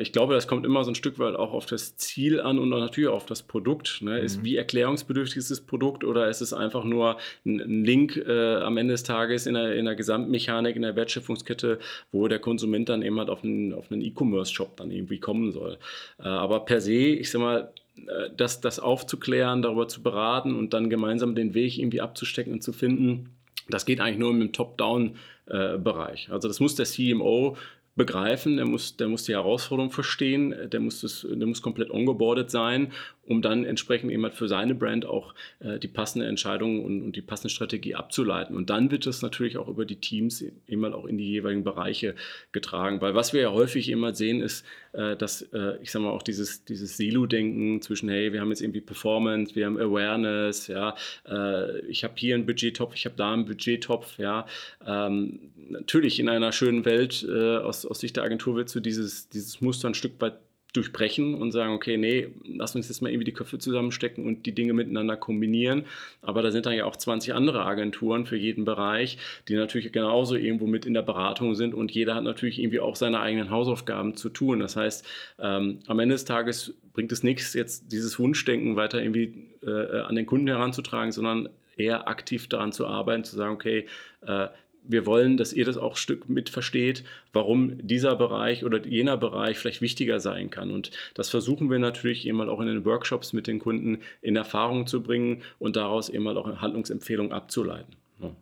Ich glaube, das kommt immer so ein Stück weit auch auf das Ziel an und natürlich auf das Produkt. Ne? Mhm. Ist, wie erklärungsbedürftig ist das Produkt oder ist es einfach nur ein, ein Link äh, am Ende des Tages in der, in der Gesamtmechanik, in der Wertschöpfungskette, wo der Konsument dann eben halt auf einen, auf einen E-Commerce-Shop dann irgendwie kommen soll. Äh, aber per se, ich sag mal, äh, das, das aufzuklären, darüber zu beraten und dann gemeinsam den Weg irgendwie abzustecken und zu finden, das geht eigentlich nur im Top-Down-Bereich. Äh, also das muss der CMO begreifen, der muss, der muss die Herausforderung verstehen, der muss, das, der muss komplett ongeboardet sein um dann entsprechend eben halt für seine Brand auch äh, die passende Entscheidung und, und, die passende Strategie abzuleiten. Und dann wird das natürlich auch über die Teams eben halt auch in die jeweiligen Bereiche getragen. Weil was wir ja häufig immer sehen, ist, äh, dass, äh, ich sage mal, auch dieses, dieses Silo-Denken zwischen, hey, wir haben jetzt irgendwie Performance, wir haben Awareness, ja, äh, ich habe hier einen Budgettopf, ich habe da einen Budgettopf, ja. Ähm, natürlich in einer schönen Welt äh, aus, aus Sicht der Agentur wird so dieses, dieses Muster ein Stück weit durchbrechen und sagen, okay, nee, lass uns jetzt mal irgendwie die Köpfe zusammenstecken und die Dinge miteinander kombinieren. Aber da sind dann ja auch 20 andere Agenturen für jeden Bereich, die natürlich genauso irgendwo mit in der Beratung sind und jeder hat natürlich irgendwie auch seine eigenen Hausaufgaben zu tun. Das heißt, ähm, am Ende des Tages bringt es nichts, jetzt dieses Wunschdenken weiter irgendwie äh, an den Kunden heranzutragen, sondern eher aktiv daran zu arbeiten, zu sagen, okay, äh, wir wollen, dass ihr das auch ein Stück mit versteht, warum dieser Bereich oder jener Bereich vielleicht wichtiger sein kann. Und das versuchen wir natürlich eben mal auch in den Workshops mit den Kunden in Erfahrung zu bringen und daraus eben mal auch eine Handlungsempfehlung abzuleiten. Ja.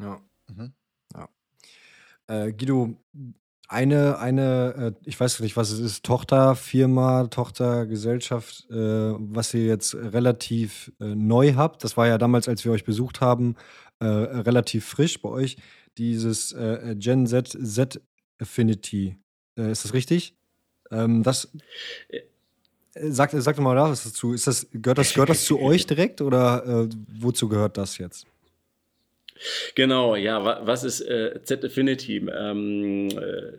ja. Mhm. ja. Äh, Guido, eine, eine, äh, ich weiß nicht, was es ist, Tochterfirma, Tochtergesellschaft, äh, was ihr jetzt relativ äh, neu habt. Das war ja damals, als wir euch besucht haben, relativ frisch bei euch dieses äh, Gen Z Z Affinity. Äh, ist das richtig? Ähm, das. Äh, sag, sag doch mal was dazu. Ist das, gehört, das, gehört das zu euch direkt oder äh, wozu gehört das jetzt? Genau, ja, was ist äh, Z-Affinity? Ähm, äh,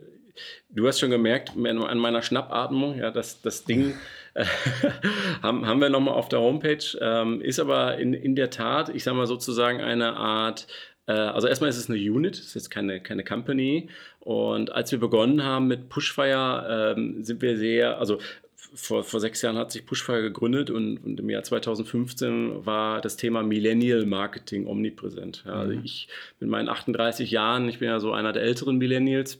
du hast schon gemerkt an meiner Schnappatmung, ja, das, das Ding äh, haben, haben wir nochmal auf der Homepage, ähm, ist aber in, in der Tat, ich sage mal sozusagen eine Art äh, also erstmal ist es eine Unit, es ist jetzt keine, keine Company. Und als wir begonnen haben mit Pushfire, ähm, sind wir sehr, also vor, vor sechs Jahren hat sich Pushfire gegründet und, und, im Jahr 2015 war das Thema Millennial Marketing omnipräsent. Ja, also mhm. ich mit meinen 38 Jahren, ich bin ja so einer der älteren Millennials, äh,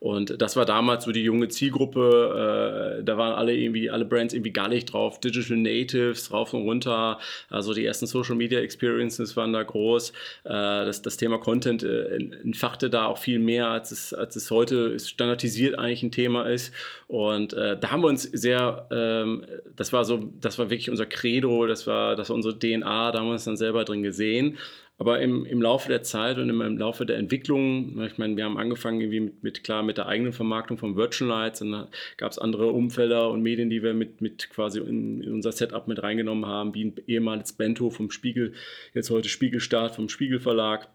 und das war damals so die junge Zielgruppe. Äh, da waren alle irgendwie, alle Brands irgendwie gar nicht drauf. Digital Natives rauf und runter. Also die ersten Social Media Experiences waren da groß. Äh, das, das Thema Content entfachte da auch viel mehr, als es, als es heute standardisiert eigentlich ein Thema ist. Und da haben wir uns sehr, ähm, das war so, das war wirklich unser Credo, das war, das war unsere DNA, da haben wir uns dann selber drin gesehen. Aber im, im Laufe der Zeit und im, im Laufe der Entwicklung, ich meine, wir haben angefangen irgendwie mit, mit klar mit der eigenen Vermarktung von Virtual Lights, dann gab es andere Umfelder und Medien, die wir mit, mit quasi in, in, unser Setup mit reingenommen haben, wie ein ehemaliges Bento vom Spiegel, jetzt heute Spiegelstart vom Spiegel Verlag.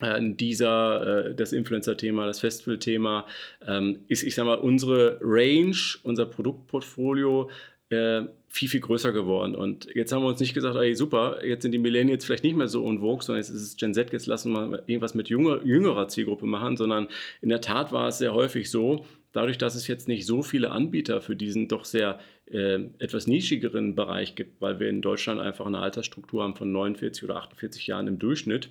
Äh, dieser, äh, das Influencer-Thema, das Festival-Thema, ähm, ist, ich sag mal, unsere Range, unser Produktportfolio äh, viel, viel größer geworden. Und jetzt haben wir uns nicht gesagt, ey, super, jetzt sind die Millennials vielleicht nicht mehr so unvogue, sondern jetzt ist es Gen Z, jetzt lassen wir irgendwas mit jünger, jüngerer Zielgruppe machen, sondern in der Tat war es sehr häufig so, dadurch, dass es jetzt nicht so viele Anbieter für diesen doch sehr äh, etwas nischigeren Bereich gibt, weil wir in Deutschland einfach eine Altersstruktur haben von 49 oder 48 Jahren im Durchschnitt,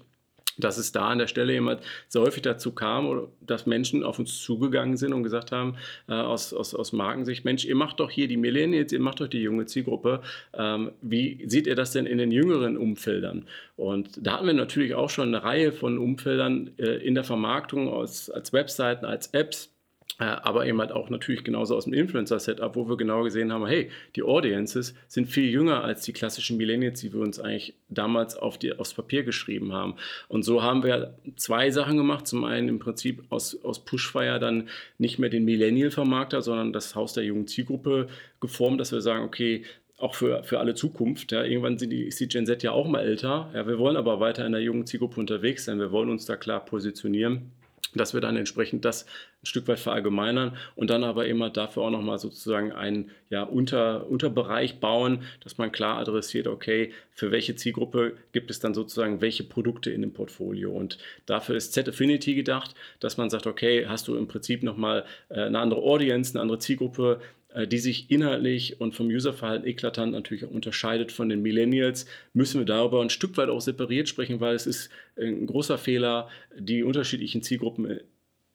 dass es da an der Stelle jemand sehr häufig dazu kam, dass Menschen auf uns zugegangen sind und gesagt haben, äh, aus, aus, aus Markensicht, Mensch, ihr macht doch hier die Millennials, ihr macht doch die junge Zielgruppe. Ähm, wie seht ihr das denn in den jüngeren Umfeldern? Und da hatten wir natürlich auch schon eine Reihe von Umfeldern äh, in der Vermarktung aus, als Webseiten, als Apps aber eben halt auch natürlich genauso aus dem Influencer-Setup, wo wir genau gesehen haben, hey, die Audiences sind viel jünger als die klassischen Millennials, die wir uns eigentlich damals auf die, aufs Papier geschrieben haben. Und so haben wir zwei Sachen gemacht. Zum einen im Prinzip aus, aus Pushfire dann nicht mehr den Millennial-Vermarkter, sondern das Haus der jungen Zielgruppe geformt, dass wir sagen, okay, auch für, für alle Zukunft. Ja. Irgendwann sind die, ist die Gen Z ja auch mal älter. Ja, wir wollen aber weiter in der jungen Zielgruppe unterwegs sein. Wir wollen uns da klar positionieren dass wir dann entsprechend das ein Stück weit verallgemeinern und dann aber immer dafür auch nochmal sozusagen einen ja, Unter, Unterbereich bauen, dass man klar adressiert, okay, für welche Zielgruppe gibt es dann sozusagen welche Produkte in dem Portfolio. Und dafür ist Z-Affinity gedacht, dass man sagt, okay, hast du im Prinzip nochmal äh, eine andere Audience, eine andere Zielgruppe, die sich inhaltlich und vom Userverhalten eklatant natürlich auch unterscheidet von den Millennials, müssen wir darüber ein Stück weit auch separiert sprechen, weil es ist ein großer Fehler, die unterschiedlichen Zielgruppen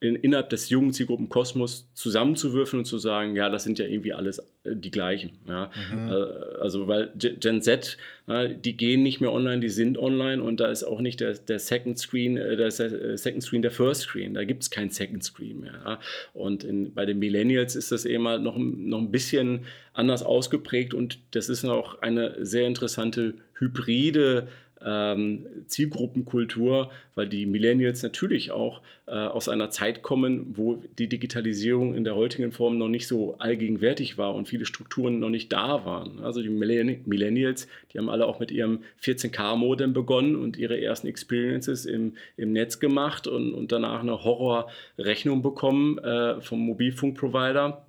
in, innerhalb des jungen Zielgruppenkosmos zusammenzuwürfeln und zu sagen, ja, das sind ja irgendwie alles äh, die gleichen. Ja. Mhm. Äh, also, weil Gen Z, die gehen nicht mehr online, die sind online und da ist auch nicht der, der Second Screen, äh, der Second Screen der First Screen. Da gibt es keinen Second Screen mehr. Ja. Und in, bei den Millennials ist das eben halt noch, noch ein bisschen anders ausgeprägt und das ist noch eine sehr interessante hybride Zielgruppenkultur, weil die Millennials natürlich auch äh, aus einer Zeit kommen, wo die Digitalisierung in der heutigen Form noch nicht so allgegenwärtig war und viele Strukturen noch nicht da waren. Also die Millennials, die haben alle auch mit ihrem 14K-Modem begonnen und ihre ersten Experiences im, im Netz gemacht und, und danach eine Horrorrechnung bekommen äh, vom Mobilfunkprovider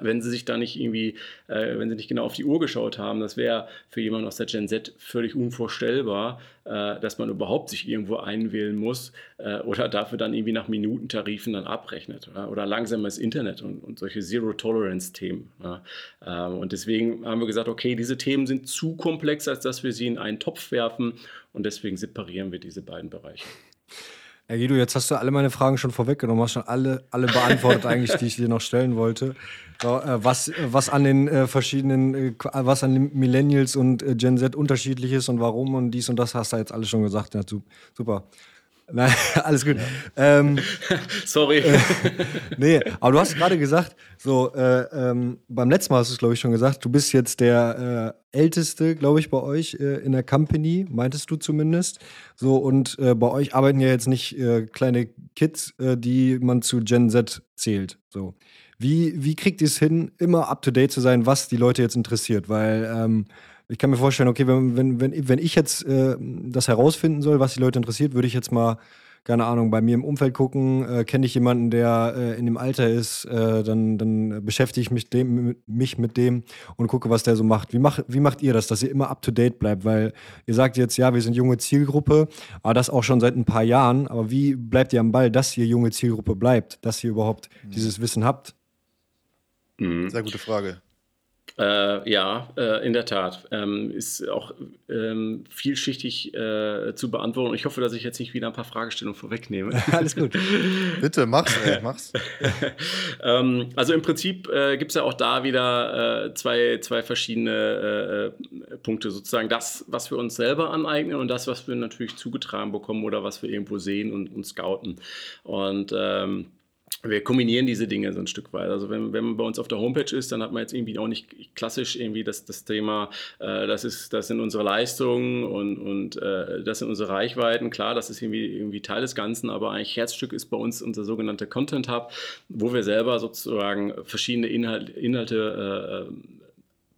wenn sie sich da nicht irgendwie, äh, wenn sie nicht genau auf die Uhr geschaut haben, das wäre für jemanden aus der Gen Z völlig unvorstellbar, äh, dass man überhaupt sich irgendwo einwählen muss äh, oder dafür dann irgendwie nach Minutentarifen dann abrechnet oder, oder langsames Internet und, und solche Zero-Tolerance-Themen. Ja. Ähm, und deswegen haben wir gesagt, okay, diese Themen sind zu komplex, als dass wir sie in einen Topf werfen und deswegen separieren wir diese beiden Bereiche. Ja, Guido, jetzt hast du alle meine Fragen schon vorweggenommen, hast schon alle, alle beantwortet eigentlich, die ich dir noch stellen wollte. Äh, was, was an den äh, verschiedenen, äh, was an den Millennials und äh, Gen Z unterschiedlich ist und warum und dies und das hast du jetzt alles schon gesagt. Ja, super. Nein, alles gut. Ja. Ähm, Sorry. Äh, nee, aber du hast gerade gesagt, so äh, ähm, beim letzten Mal hast du es, glaube ich, schon gesagt, du bist jetzt der äh, Älteste, glaube ich, bei euch äh, in der Company, meintest du zumindest. So, und äh, bei euch arbeiten ja jetzt nicht äh, kleine Kids, die man zu Gen Z zählt. So. Wie, wie kriegt ihr es hin, immer up to date zu sein, was die Leute jetzt interessiert? Weil ähm, ich kann mir vorstellen, okay, wenn, wenn, wenn, wenn ich jetzt äh, das herausfinden soll, was die Leute interessiert, würde ich jetzt mal, keine Ahnung, bei mir im Umfeld gucken, äh, kenne ich jemanden, der äh, in dem Alter ist, äh, dann, dann beschäftige ich mich, dem, mit, mich mit dem und gucke, was der so macht. Wie, mach, wie macht ihr das, dass ihr immer up to date bleibt? Weil ihr sagt jetzt, ja, wir sind junge Zielgruppe, aber das auch schon seit ein paar Jahren. Aber wie bleibt ihr am Ball, dass ihr junge Zielgruppe bleibt, dass ihr überhaupt mhm. dieses Wissen habt? Mhm. Sehr gute Frage. Äh, ja, äh, in der Tat. Ähm, ist auch ähm, vielschichtig äh, zu beantworten. Ich hoffe, dass ich jetzt nicht wieder ein paar Fragestellungen vorwegnehme. Alles gut. Bitte, mach's, ey, mach's. ähm, also im Prinzip äh, gibt es ja auch da wieder äh, zwei, zwei verschiedene äh, Punkte. Sozusagen das, was wir uns selber aneignen und das, was wir natürlich zugetragen bekommen oder was wir irgendwo sehen und, und scouten. Und ähm, wir kombinieren diese Dinge so ein Stück weit. Also wenn, wenn man bei uns auf der Homepage ist, dann hat man jetzt irgendwie auch nicht klassisch irgendwie das, das Thema, äh, das, ist, das sind unsere Leistungen und, und äh, das sind unsere Reichweiten. Klar, das ist irgendwie, irgendwie Teil des Ganzen, aber eigentlich Herzstück ist bei uns unser sogenannter Content Hub, wo wir selber sozusagen verschiedene Inhalt, Inhalte äh,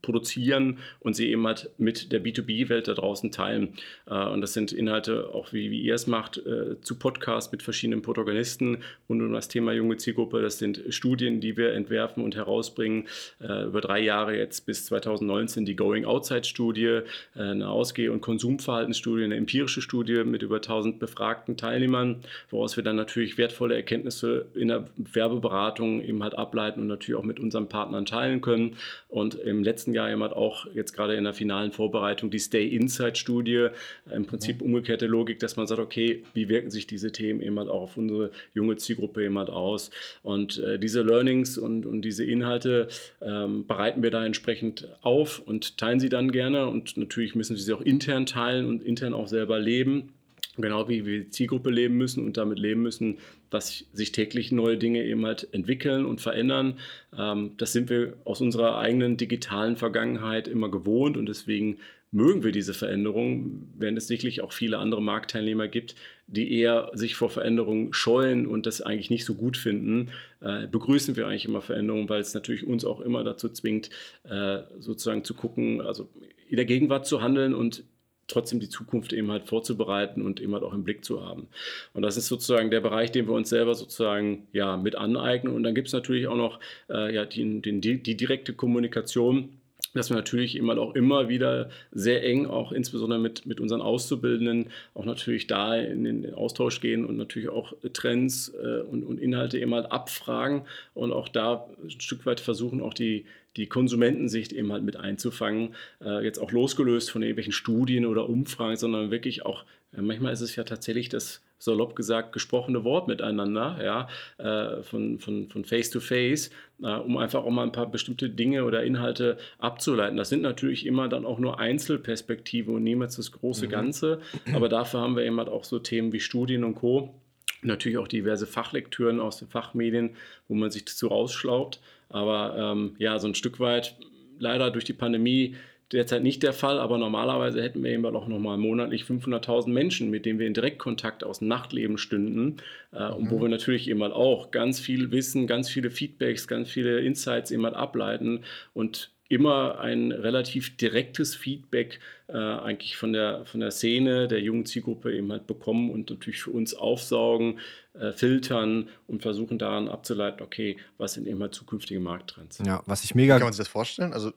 produzieren und sie eben halt mit der B2B-Welt da draußen teilen. Äh, und das sind Inhalte, auch wie, wie ihr es macht, äh, zu Podcasts mit verschiedenen Protagonisten rund um das Thema junge Zielgruppe. Das sind Studien, die wir entwerfen und herausbringen. Äh, über drei Jahre jetzt bis 2019 die Going Outside-Studie, eine Ausgeh- und Konsumverhaltensstudie, eine empirische Studie mit über 1000 befragten Teilnehmern, woraus wir dann natürlich wertvolle Erkenntnisse in der Werbeberatung eben halt ableiten und natürlich auch mit unseren Partnern teilen können. Und im letzten letzten Jahr jemand auch jetzt gerade in der finalen Vorbereitung die Stay Inside Studie, im Prinzip umgekehrte Logik, dass man sagt, okay, wie wirken sich diese Themen eben halt auch auf unsere junge Zielgruppe eben halt aus? Und äh, diese Learnings und, und diese Inhalte ähm, bereiten wir da entsprechend auf und teilen sie dann gerne und natürlich müssen wir sie auch intern teilen und intern auch selber leben. Genau wie wir Zielgruppe leben müssen und damit leben müssen, dass sich täglich neue Dinge eben halt entwickeln und verändern. Ähm, das sind wir aus unserer eigenen digitalen Vergangenheit immer gewohnt und deswegen mögen wir diese Veränderung, während es sicherlich auch viele andere Marktteilnehmer gibt, die eher sich vor Veränderungen scheuen und das eigentlich nicht so gut finden, äh, begrüßen wir eigentlich immer Veränderungen, weil es natürlich uns auch immer dazu zwingt, äh, sozusagen zu gucken, also in der Gegenwart zu handeln und trotzdem die Zukunft eben halt vorzubereiten und eben halt auch im Blick zu haben. Und das ist sozusagen der Bereich, den wir uns selber sozusagen ja mit aneignen. Und dann gibt es natürlich auch noch äh, ja, die, die, die direkte Kommunikation dass wir natürlich immer auch immer wieder sehr eng, auch insbesondere mit, mit unseren Auszubildenden, auch natürlich da in den Austausch gehen und natürlich auch Trends äh, und, und Inhalte eben halt abfragen und auch da ein Stück weit versuchen, auch die, die Konsumentensicht eben halt mit einzufangen. Äh, jetzt auch losgelöst von irgendwelchen Studien oder Umfragen, sondern wirklich auch, äh, manchmal ist es ja tatsächlich das salopp gesagt, gesprochene Wort miteinander, ja, äh, von, von, von Face to Face, äh, um einfach auch mal ein paar bestimmte Dinge oder Inhalte abzuleiten. Das sind natürlich immer dann auch nur Einzelperspektiven und niemals das große mhm. Ganze, aber dafür haben wir eben halt auch so Themen wie Studien und Co. Natürlich auch diverse Fachlektüren aus den Fachmedien, wo man sich dazu rausschlaubt. Aber ähm, ja, so ein Stück weit leider durch die Pandemie derzeit nicht der Fall, aber normalerweise hätten wir eben auch nochmal monatlich 500.000 Menschen, mit denen wir in Direktkontakt aus dem Nachtleben stünden äh, mhm. und wo mhm. wir natürlich eben auch ganz viel Wissen, ganz viele Feedbacks, ganz viele Insights eben ableiten und immer ein relativ direktes Feedback äh, eigentlich von der, von der Szene, der jungen Zielgruppe eben halt bekommen und natürlich für uns aufsaugen, äh, filtern und versuchen daran abzuleiten, okay, was sind eben halt zukünftige Markttrends. Ja, was ich mega... Kann man sich das vorstellen? Also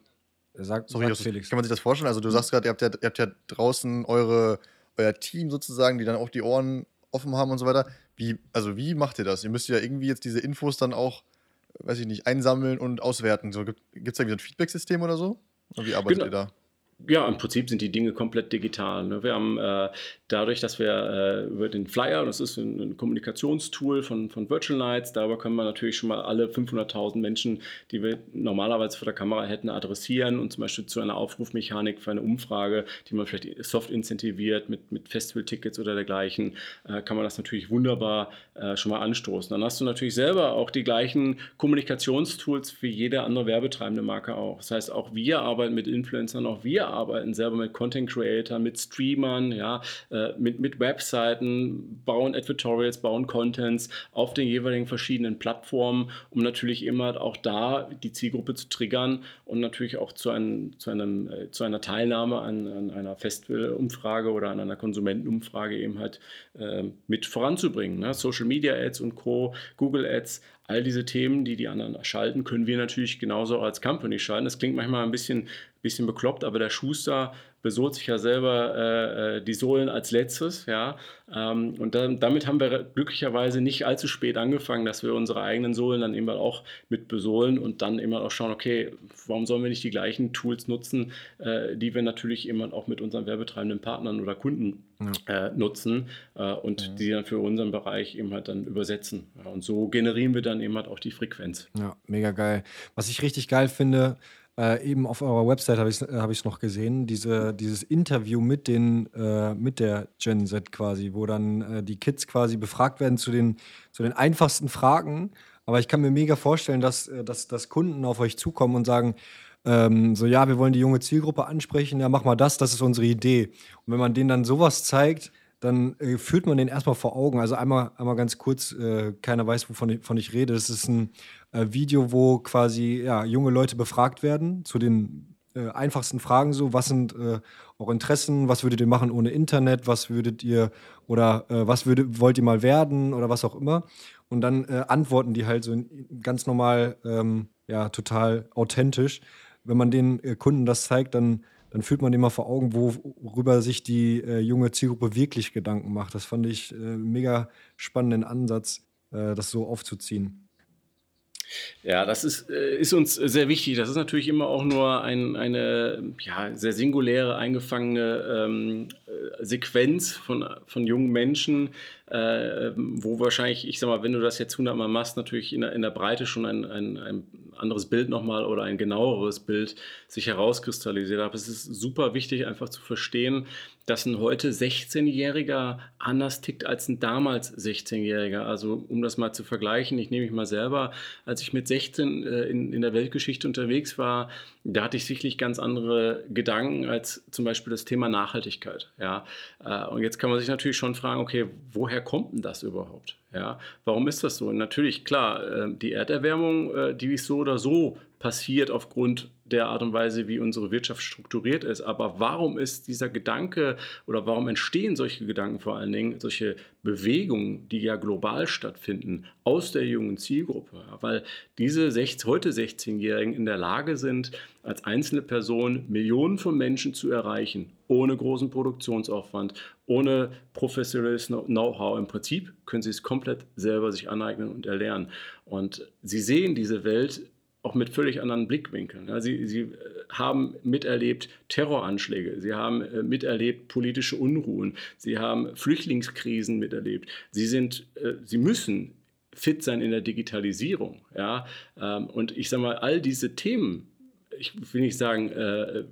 Sag, Sorry, sag Felix. Kann man sich das vorstellen? Also du sagst gerade, ihr, habt ja, ihr habt ja draußen eure, euer Team sozusagen, die dann auch die Ohren offen haben und so weiter. Wie, also wie macht ihr das? Ihr müsst ja irgendwie jetzt diese Infos dann auch, weiß ich nicht, einsammeln und auswerten. So, Gibt es da irgendwie ein Feedback-System oder so? Oder wie arbeitet genau. ihr da? Ja, im Prinzip sind die Dinge komplett digital. Ne? Wir haben äh, dadurch, dass wir äh, über den Flyer, das ist ein, ein, Kommunikationstool von, von Virtual Nights, darüber können wir natürlich schon mal alle 500.000 Menschen, die wir normalerweise vor der Kamera hätten, adressieren und zum Beispiel zu einer Aufrufmechanik für eine Umfrage, die man vielleicht soft incentiviert mit, mit Festival-Tickets oder dergleichen, äh, kann man das natürlich wunderbar äh, schon mal anstoßen. Dann hast du natürlich selber auch die gleichen Kommunikationstools wie jede andere werbetreibende Marke auch. Das heißt, auch wir arbeiten mit Influencern, auch wir arbeiten selber mit Content Creators, mit Streamern, ja, äh, mit, mit Webseiten, bauen Advertorials, bauen Contents auf den jeweiligen verschiedenen Plattformen, um natürlich immer auch da die Zielgruppe zu triggern und natürlich auch zu, einem, zu, einem, äh, zu einer Teilnahme an, an einer Festivalumfrage oder an einer Konsumentenumfrage eben halt äh, mit voranzubringen. Ne? Social Media Ads und Co., Google Ads, all diese Themen, die die anderen schalten, können wir natürlich genauso als Company schalten. Das klingt manchmal ein bisschen, bisschen bekloppt, aber der Schuster besohlt sich ja selber äh, äh, die Sohlen als letztes, ja. Ähm, und dann, damit haben wir glücklicherweise nicht allzu spät angefangen, dass wir unsere eigenen Sohlen dann eben auch mit besohlen und dann immer auch schauen, okay, warum sollen wir nicht die gleichen Tools nutzen, äh, die wir natürlich immer auch mit unseren werbetreibenden Partnern oder Kunden ja. äh, nutzen äh, und ja. die dann für unseren Bereich eben halt dann übersetzen. Ja, und so generieren wir dann eben halt auch die Frequenz. Ja, mega geil. Was ich richtig geil finde, äh, eben auf eurer Website habe ich es hab noch gesehen, diese, dieses Interview mit, den, äh, mit der Gen Z quasi, wo dann äh, die Kids quasi befragt werden zu den, zu den einfachsten Fragen. Aber ich kann mir mega vorstellen, dass, äh, dass, dass Kunden auf euch zukommen und sagen, ähm, so ja, wir wollen die junge Zielgruppe ansprechen, ja, mach mal das, das ist unsere Idee. Und wenn man denen dann sowas zeigt, dann äh, führt man den erstmal vor Augen. Also einmal, einmal ganz kurz, äh, keiner weiß, wovon ich, ich rede. Das ist ein äh, Video, wo quasi ja, junge Leute befragt werden zu den äh, einfachsten Fragen so, was sind äh, eure Interessen, was würdet ihr machen ohne Internet, was würdet ihr oder äh, was würdet, wollt ihr mal werden oder was auch immer. Und dann antworten die halt so ganz normal, ähm, ja, total authentisch. Wenn man den Kunden das zeigt, dann dann fühlt man immer vor Augen, worüber sich die äh, junge Zielgruppe wirklich Gedanken macht. Das fand ich äh, mega spannenden Ansatz, äh, das so aufzuziehen. Ja, das ist, äh, ist uns sehr wichtig. Das ist natürlich immer auch nur ein, eine ja, sehr singuläre, eingefangene ähm, äh, Sequenz von, von jungen Menschen, äh, wo wahrscheinlich, ich sag mal, wenn du das jetzt hundertmal machst, natürlich in der, in der Breite schon ein, ein, ein anderes Bild nochmal oder ein genaueres Bild sich herauskristallisiert. Aber es ist super wichtig, einfach zu verstehen, dass ein heute 16-Jähriger anders tickt als ein damals 16-Jähriger. Also um das mal zu vergleichen, ich nehme mich mal selber, als ich mit 16 äh, in, in der Weltgeschichte unterwegs war, da hatte ich sicherlich ganz andere Gedanken als zum Beispiel das Thema Nachhaltigkeit. Ja? Äh, und jetzt kann man sich natürlich schon fragen, okay, woher kommt denn das überhaupt? Ja? Warum ist das so? Und natürlich, klar, äh, die Erderwärmung, äh, die ist so oder so passiert aufgrund der Art und Weise, wie unsere Wirtschaft strukturiert ist. Aber warum ist dieser Gedanke oder warum entstehen solche Gedanken vor allen Dingen, solche Bewegungen, die ja global stattfinden, aus der jungen Zielgruppe? Weil diese 16, heute 16-Jährigen in der Lage sind, als einzelne Person Millionen von Menschen zu erreichen, ohne großen Produktionsaufwand, ohne professionelles Know-how. Im Prinzip können sie es komplett selber sich aneignen und erlernen. Und sie sehen diese Welt auch mit völlig anderen Blickwinkeln. Ja, sie, sie, äh, haben miterlebt Terroranschläge, sie haben äh, miterlebt politische Unruhen, sie haben Flüchtlingskrisen miterlebt. Sie, sind, äh, sie müssen fit sein in der Digitalisierung. Ja? Ähm, und ich sage mal, all diese Themen, ich will nicht sagen,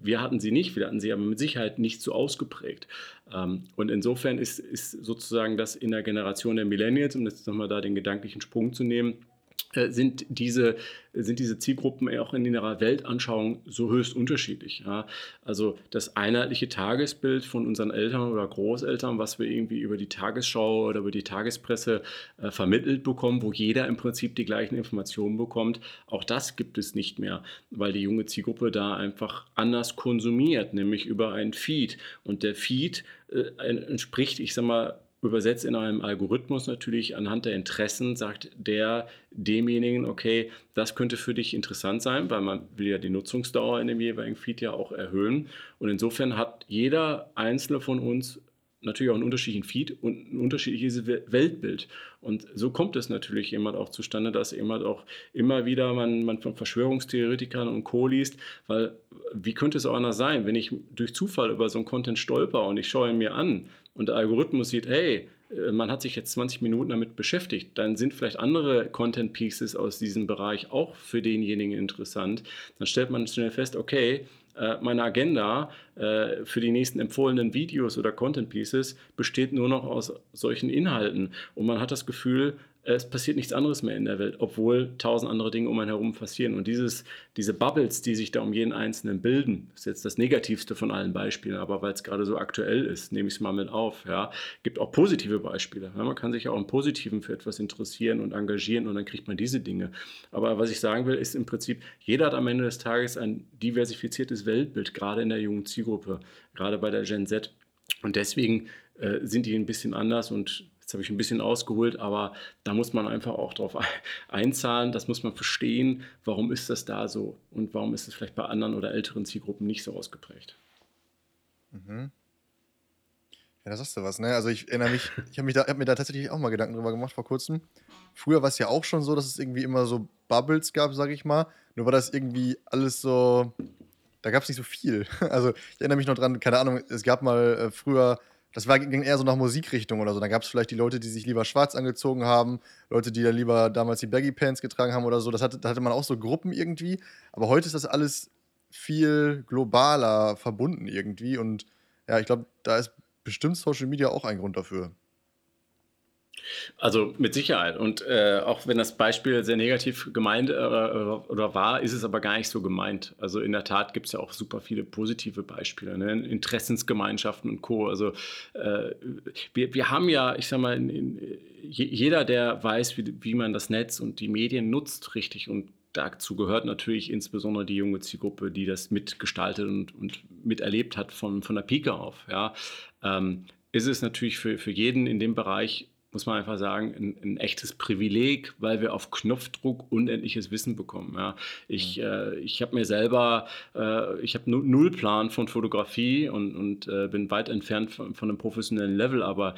wir hatten sie nicht, wir hatten sie aber mit Sicherheit nicht so ausgeprägt. Ähm, und insofern ist, ist sozusagen das in der Generation der Millennials, um jetzt nochmal da den gedanklichen Sprung zu nehmen, äh, sind diese, sind diese Zielgruppen auch in ihrer Weltanschauung so höchst unterschiedlich. Ja? Also das einheitliche Tagesbild von unseren Eltern oder Großeltern, was wir irgendwie über die Tagesschau oder über die Tagespresse äh, vermittelt bekommen, wo jeder im Prinzip die gleichen Informationen bekommt, auch das gibt es nicht mehr, weil die junge Zielgruppe da einfach anders konsumiert, nämlich über einen Feed. Und der Feed äh, entspricht, ich sag mal, übersetzt in einem Algorithmus natürlich anhand der Interessen, sagt der demjenigen, okay, das könnte für dich interessant sein, weil man will ja die Nutzungsdauer in dem jeweiligen Feed ja auch erhöhen. Und insofern hat jeder einzelne von uns natürlich auch einen unterschiedlichen Feed und ein unterschiedliches Weltbild. Und so kommt es natürlich jemand auch zustande, dass jemand auch immer wieder man, man von Verschwörungstheoretikern und Co. liest, weil wie könnte es auch anders sein, wenn ich durch Zufall über so einen Content stolper und ich schaue ihn mir an, und der Algorithmus sieht, hey, äh, man hat sich jetzt 20 Minuten damit beschäftigt, dann sind vielleicht andere Content Pieces aus diesem Bereich auch für denjenigen interessant. Dann stellt man schnell fest, okay, äh, meine Agenda äh, für die nächsten empfohlenen Videos oder Content Pieces besteht nur noch aus solchen Inhalten. Und man hat das Gefühl, es passiert nichts anderes mehr in der Welt, obwohl tausend andere Dinge um einen herum passieren. Und dieses, diese Bubbles, die sich da um jeden Einzelnen bilden, ist jetzt das Negativste von allen Beispielen, aber weil es gerade so aktuell ist, nehme ich es mal mit auf. Ja. Gibt auch positive Beispiele. Ja. Man kann sich auch im Positiven für etwas interessieren und engagieren und dann kriegt man diese Dinge. Aber was ich sagen will, ist im Prinzip, jeder hat am Ende des Tages ein diversifiziertes Weltbild, gerade in der jungen Zielgruppe, gerade bei der Gen Z. Und deswegen äh, sind die ein bisschen anders und Jetzt habe ich ein bisschen ausgeholt, aber da muss man einfach auch drauf einzahlen. Das muss man verstehen. Warum ist das da so? Und warum ist es vielleicht bei anderen oder älteren Zielgruppen nicht so ausgeprägt? Mhm. Ja, da sagst du was, ne? Also ich erinnere mich, ich habe hab mir da tatsächlich auch mal Gedanken drüber gemacht vor kurzem. Früher war es ja auch schon so, dass es irgendwie immer so Bubbles gab, sage ich mal. Nur war das irgendwie alles so, da gab es nicht so viel. Also ich erinnere mich noch dran, keine Ahnung, es gab mal äh, früher das war, ging eher so nach Musikrichtung oder so. Da gab es vielleicht die Leute, die sich lieber schwarz angezogen haben, Leute, die ja lieber damals die Baggy Pants getragen haben oder so. Das hatte, da hatte man auch so Gruppen irgendwie. Aber heute ist das alles viel globaler verbunden irgendwie. Und ja, ich glaube, da ist bestimmt Social Media auch ein Grund dafür. Also mit Sicherheit. Und äh, auch wenn das Beispiel sehr negativ gemeint äh, oder war, ist es aber gar nicht so gemeint. Also in der Tat gibt es ja auch super viele positive Beispiele, ne? Interessensgemeinschaften und Co. Also äh, wir, wir haben ja, ich sag mal, in, in, jeder, der weiß, wie, wie man das Netz und die Medien nutzt, richtig und dazu gehört natürlich insbesondere die junge Zielgruppe, die das mitgestaltet und, und miterlebt hat von, von der Pike auf. Ja. Ähm, ist es natürlich für, für jeden in dem Bereich muss man einfach sagen, ein, ein, echtes Privileg, weil wir auf Knopfdruck unendliches Wissen bekommen. Ja. Ich, äh, ich habe mir selber, äh, ich habe null Plan von Fotografie und, und äh, bin weit entfernt von, von einem professionellen Level, aber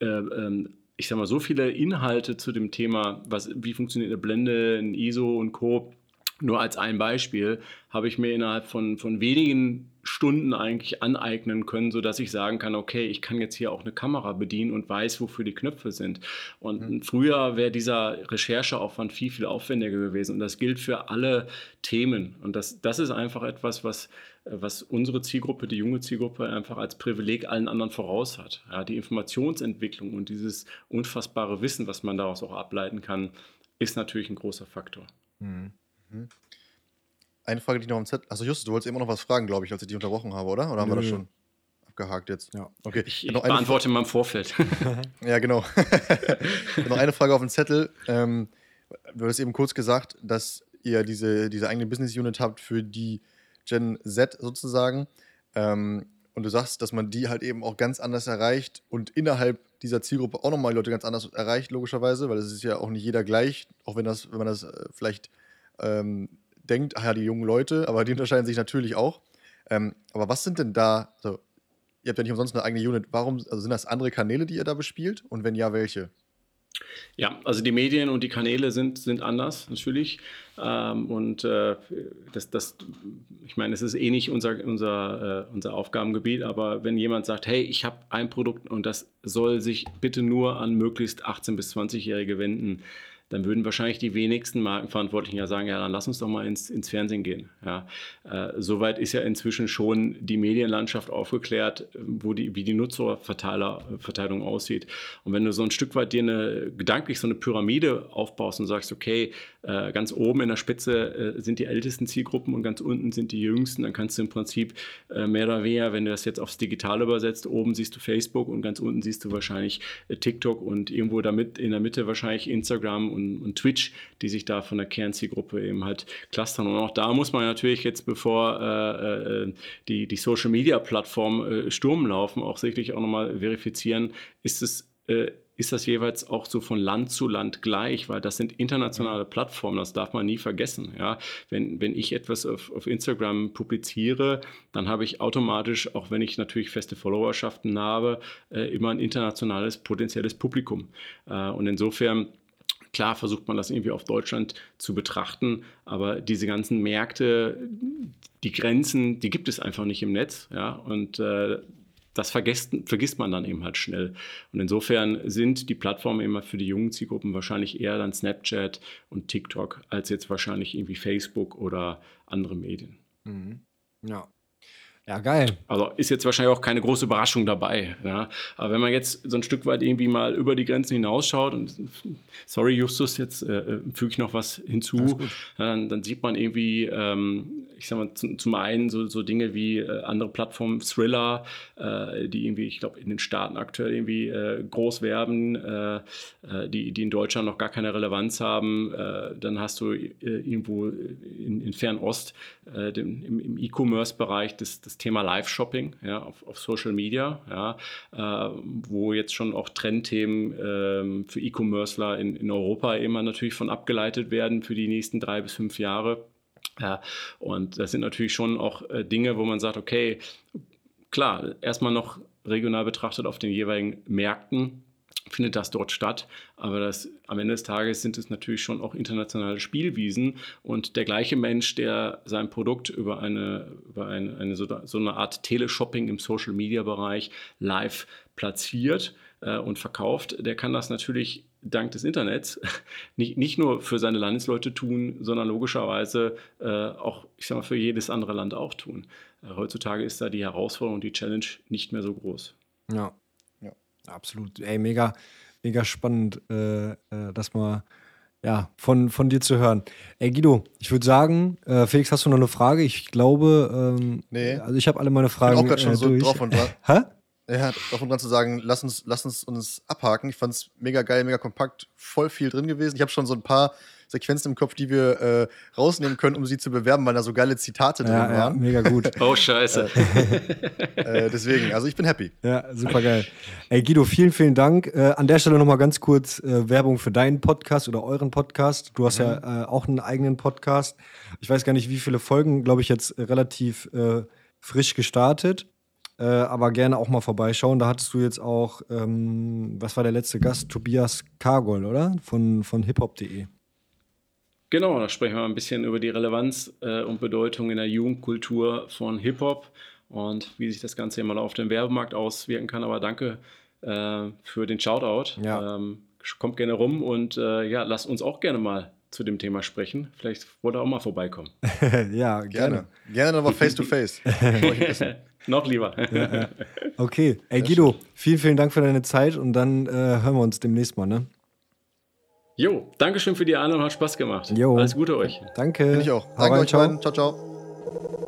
äh, ähm, ich sage mal, so viele Inhalte zu dem Thema, was, wie funktioniert eine Blende, ein ISO und Co., nur als ein Beispiel, habe ich mir innerhalb von, von wenigen Stunden eigentlich aneignen können, sodass ich sagen kann, okay, ich kann jetzt hier auch eine Kamera bedienen und weiß, wofür die Knöpfe sind. Und mhm. früher wäre dieser Rechercheaufwand viel, viel aufwendiger gewesen. Und das gilt für alle Themen. Und das, das ist einfach etwas, was, was unsere Zielgruppe, die junge Zielgruppe, einfach als Privileg allen anderen voraus hat. Ja, die Informationsentwicklung und dieses unfassbare Wissen, was man daraus auch ableiten kann, ist natürlich ein großer Faktor. Mhm. Eine Frage, die noch am Zettel. Also Justus, du wolltest immer noch was fragen, glaube ich, als ich dich unterbrochen habe, oder? Oder haben wir das schon abgehakt jetzt? Ja. Okay. Ich, ich beantworte mal im Vorfeld. ja, genau. noch eine Frage auf dem Zettel. Ähm, du hast eben kurz gesagt, dass ihr diese, diese eigene Business Unit habt für die Gen Z sozusagen. Ähm, und du sagst, dass man die halt eben auch ganz anders erreicht und innerhalb dieser Zielgruppe auch nochmal Leute ganz anders erreicht, logischerweise, weil es ist ja auch nicht jeder gleich, auch wenn das, wenn man das äh, vielleicht ähm, denkt, ach ja, die jungen Leute, aber die unterscheiden sich natürlich auch. Ähm, aber was sind denn da, also, ihr habt ja nicht umsonst eine eigene Unit, warum, also sind das andere Kanäle, die ihr da bespielt und wenn ja, welche? Ja, also die Medien und die Kanäle sind, sind anders natürlich. Ähm, und äh, das, das, ich meine, es ist eh nicht unser, unser, äh, unser Aufgabengebiet, aber wenn jemand sagt, hey, ich habe ein Produkt und das soll sich bitte nur an möglichst 18- bis 20-Jährige wenden, dann würden wahrscheinlich die wenigsten Markenverantwortlichen ja sagen, ja, dann lass uns doch mal ins, ins Fernsehen gehen. Ja, äh, soweit ist ja inzwischen schon die Medienlandschaft aufgeklärt, wo die, wie die Nutzerverteilung aussieht. Und wenn du so ein Stück weit dir eine, gedanklich so eine Pyramide aufbaust und sagst, okay, äh, ganz oben in der Spitze äh, sind die ältesten Zielgruppen und ganz unten sind die jüngsten, dann kannst du im Prinzip äh, mehr oder weniger, wenn du das jetzt aufs Digitale übersetzt, oben siehst du Facebook und ganz unten siehst du wahrscheinlich äh, TikTok und irgendwo damit in der Mitte wahrscheinlich Instagram und, und Twitch, die sich da von der Kernzielgruppe eben halt clustern. Und auch da muss man natürlich jetzt, bevor äh, die, die Social Media Plattform äh, Sturm laufen, auch sicherlich auch nochmal verifizieren, ist es ist das jeweils auch so von Land zu Land gleich, weil das sind internationale Plattformen, das darf man nie vergessen. Ja? Wenn, wenn ich etwas auf, auf Instagram publiziere, dann habe ich automatisch, auch wenn ich natürlich feste Followerschaften habe, äh, immer ein internationales potenzielles Publikum. Äh, und insofern Klar versucht man das irgendwie auf Deutschland zu betrachten, aber diese ganzen Märkte, die Grenzen, die gibt es einfach nicht im Netz. Ja? Und äh, das vergisst, vergisst man dann eben halt schnell. Und insofern sind die Plattformen immer für die jungen Zielgruppen wahrscheinlich eher dann Snapchat und TikTok als jetzt wahrscheinlich irgendwie Facebook oder andere Medien. Mhm. Ja. Ja, geil. Also ist jetzt wahrscheinlich auch keine große Überraschung dabei. Ja. Aber wenn man jetzt so ein Stück weit irgendwie mal über die Grenzen hinausschaut und sorry Justus, jetzt äh, äh füge ich noch was hinzu, dann, dann, sieht man irgendwie, ähm, ich sag mal, zum, einen so, so, Dinge wie äh, andere Plattformen, Thriller, äh, die irgendwie, ich glaube, in den Staaten aktuell irgendwie äh, groß werben, äh, die, die in Deutschland noch gar keine Relevanz haben. dann hast du irgendwo in, in Fernost dem, im, im E-Commerce-Bereich das, das Thema Live-Shopping ja, auf, auf, Social Media, ja, äh, wo jetzt schon auch Trendthemen äh, für E-Commercer in, in Europa immer natürlich von abgeleitet werden für die nächsten drei bis fünf Jahre. Ja, und das sind natürlich schon auch äh, Dinge, wo man sagt, okay, klar, erstmal noch regional betrachtet auf den jeweiligen Märkten findet das dort statt. Aber das, am Ende des Tages sind es natürlich schon auch internationale Spielwiesen und der gleiche Mensch, der sein Produkt über eine, über eine, eine so, so, eine Art Teleshopping im Social-Media-Bereich live platziert äh, und verkauft, der kann das natürlich dank des Internets nicht, nicht nur für seine Landesleute tun, sondern logischerweise äh, auch, ich sag mal, für jedes andere Land auch tun. Äh, heutzutage ist da die Herausforderung und die Challenge nicht mehr so groß. Ja, Absolut. Ey, mega, mega spannend, äh, äh, das mal ja, von, von dir zu hören. Ey, Guido, ich würde sagen, äh, Felix, hast du noch eine Frage? Ich glaube, ähm, nee. also ich habe alle meine Fragen. Ich bin auch gerade schon äh, so drauf und dran. Hä? Ja, und dran zu sagen, lass uns, lass uns uns abhaken. Ich fand es mega geil, mega kompakt, voll viel drin gewesen. Ich habe schon so ein paar Sequenzen im Kopf, die wir äh, rausnehmen können, um sie zu bewerben, weil da so geile Zitate ja, drin waren. Ja, mega gut. oh, scheiße. Äh, äh, deswegen, also ich bin happy. Ja, super geil. Ey, Guido, vielen, vielen Dank. Äh, an der Stelle nochmal ganz kurz äh, Werbung für deinen Podcast oder euren Podcast. Du hast mhm. ja äh, auch einen eigenen Podcast. Ich weiß gar nicht, wie viele Folgen, glaube ich, jetzt relativ frisch gestartet. Äh, aber gerne auch mal vorbeischauen. Da hattest du jetzt auch, ähm, was war der letzte Gast? Tobias Kargol, oder? Von, von hiphop.de. Genau, da sprechen wir ein bisschen über die Relevanz äh, und Bedeutung in der Jugendkultur von Hip-Hop und wie sich das Ganze immer auf den Werbemarkt auswirken kann. Aber danke äh, für den Shoutout. Ja. Ähm, kommt gerne rum und äh, ja, lasst uns auch gerne mal zu dem Thema sprechen. Vielleicht wollt ihr auch mal vorbeikommen. ja, gerne. Gerne. Gerne aber face to face. Noch lieber. Okay. Ey, Guido, vielen, vielen Dank für deine Zeit und dann äh, hören wir uns demnächst mal, ne? Jo, Dankeschön für die Einladung, hat Spaß gemacht. Jo. Alles Gute euch. Danke. Bin ich auch. Hau Danke euch ciao. beiden. Ciao, ciao.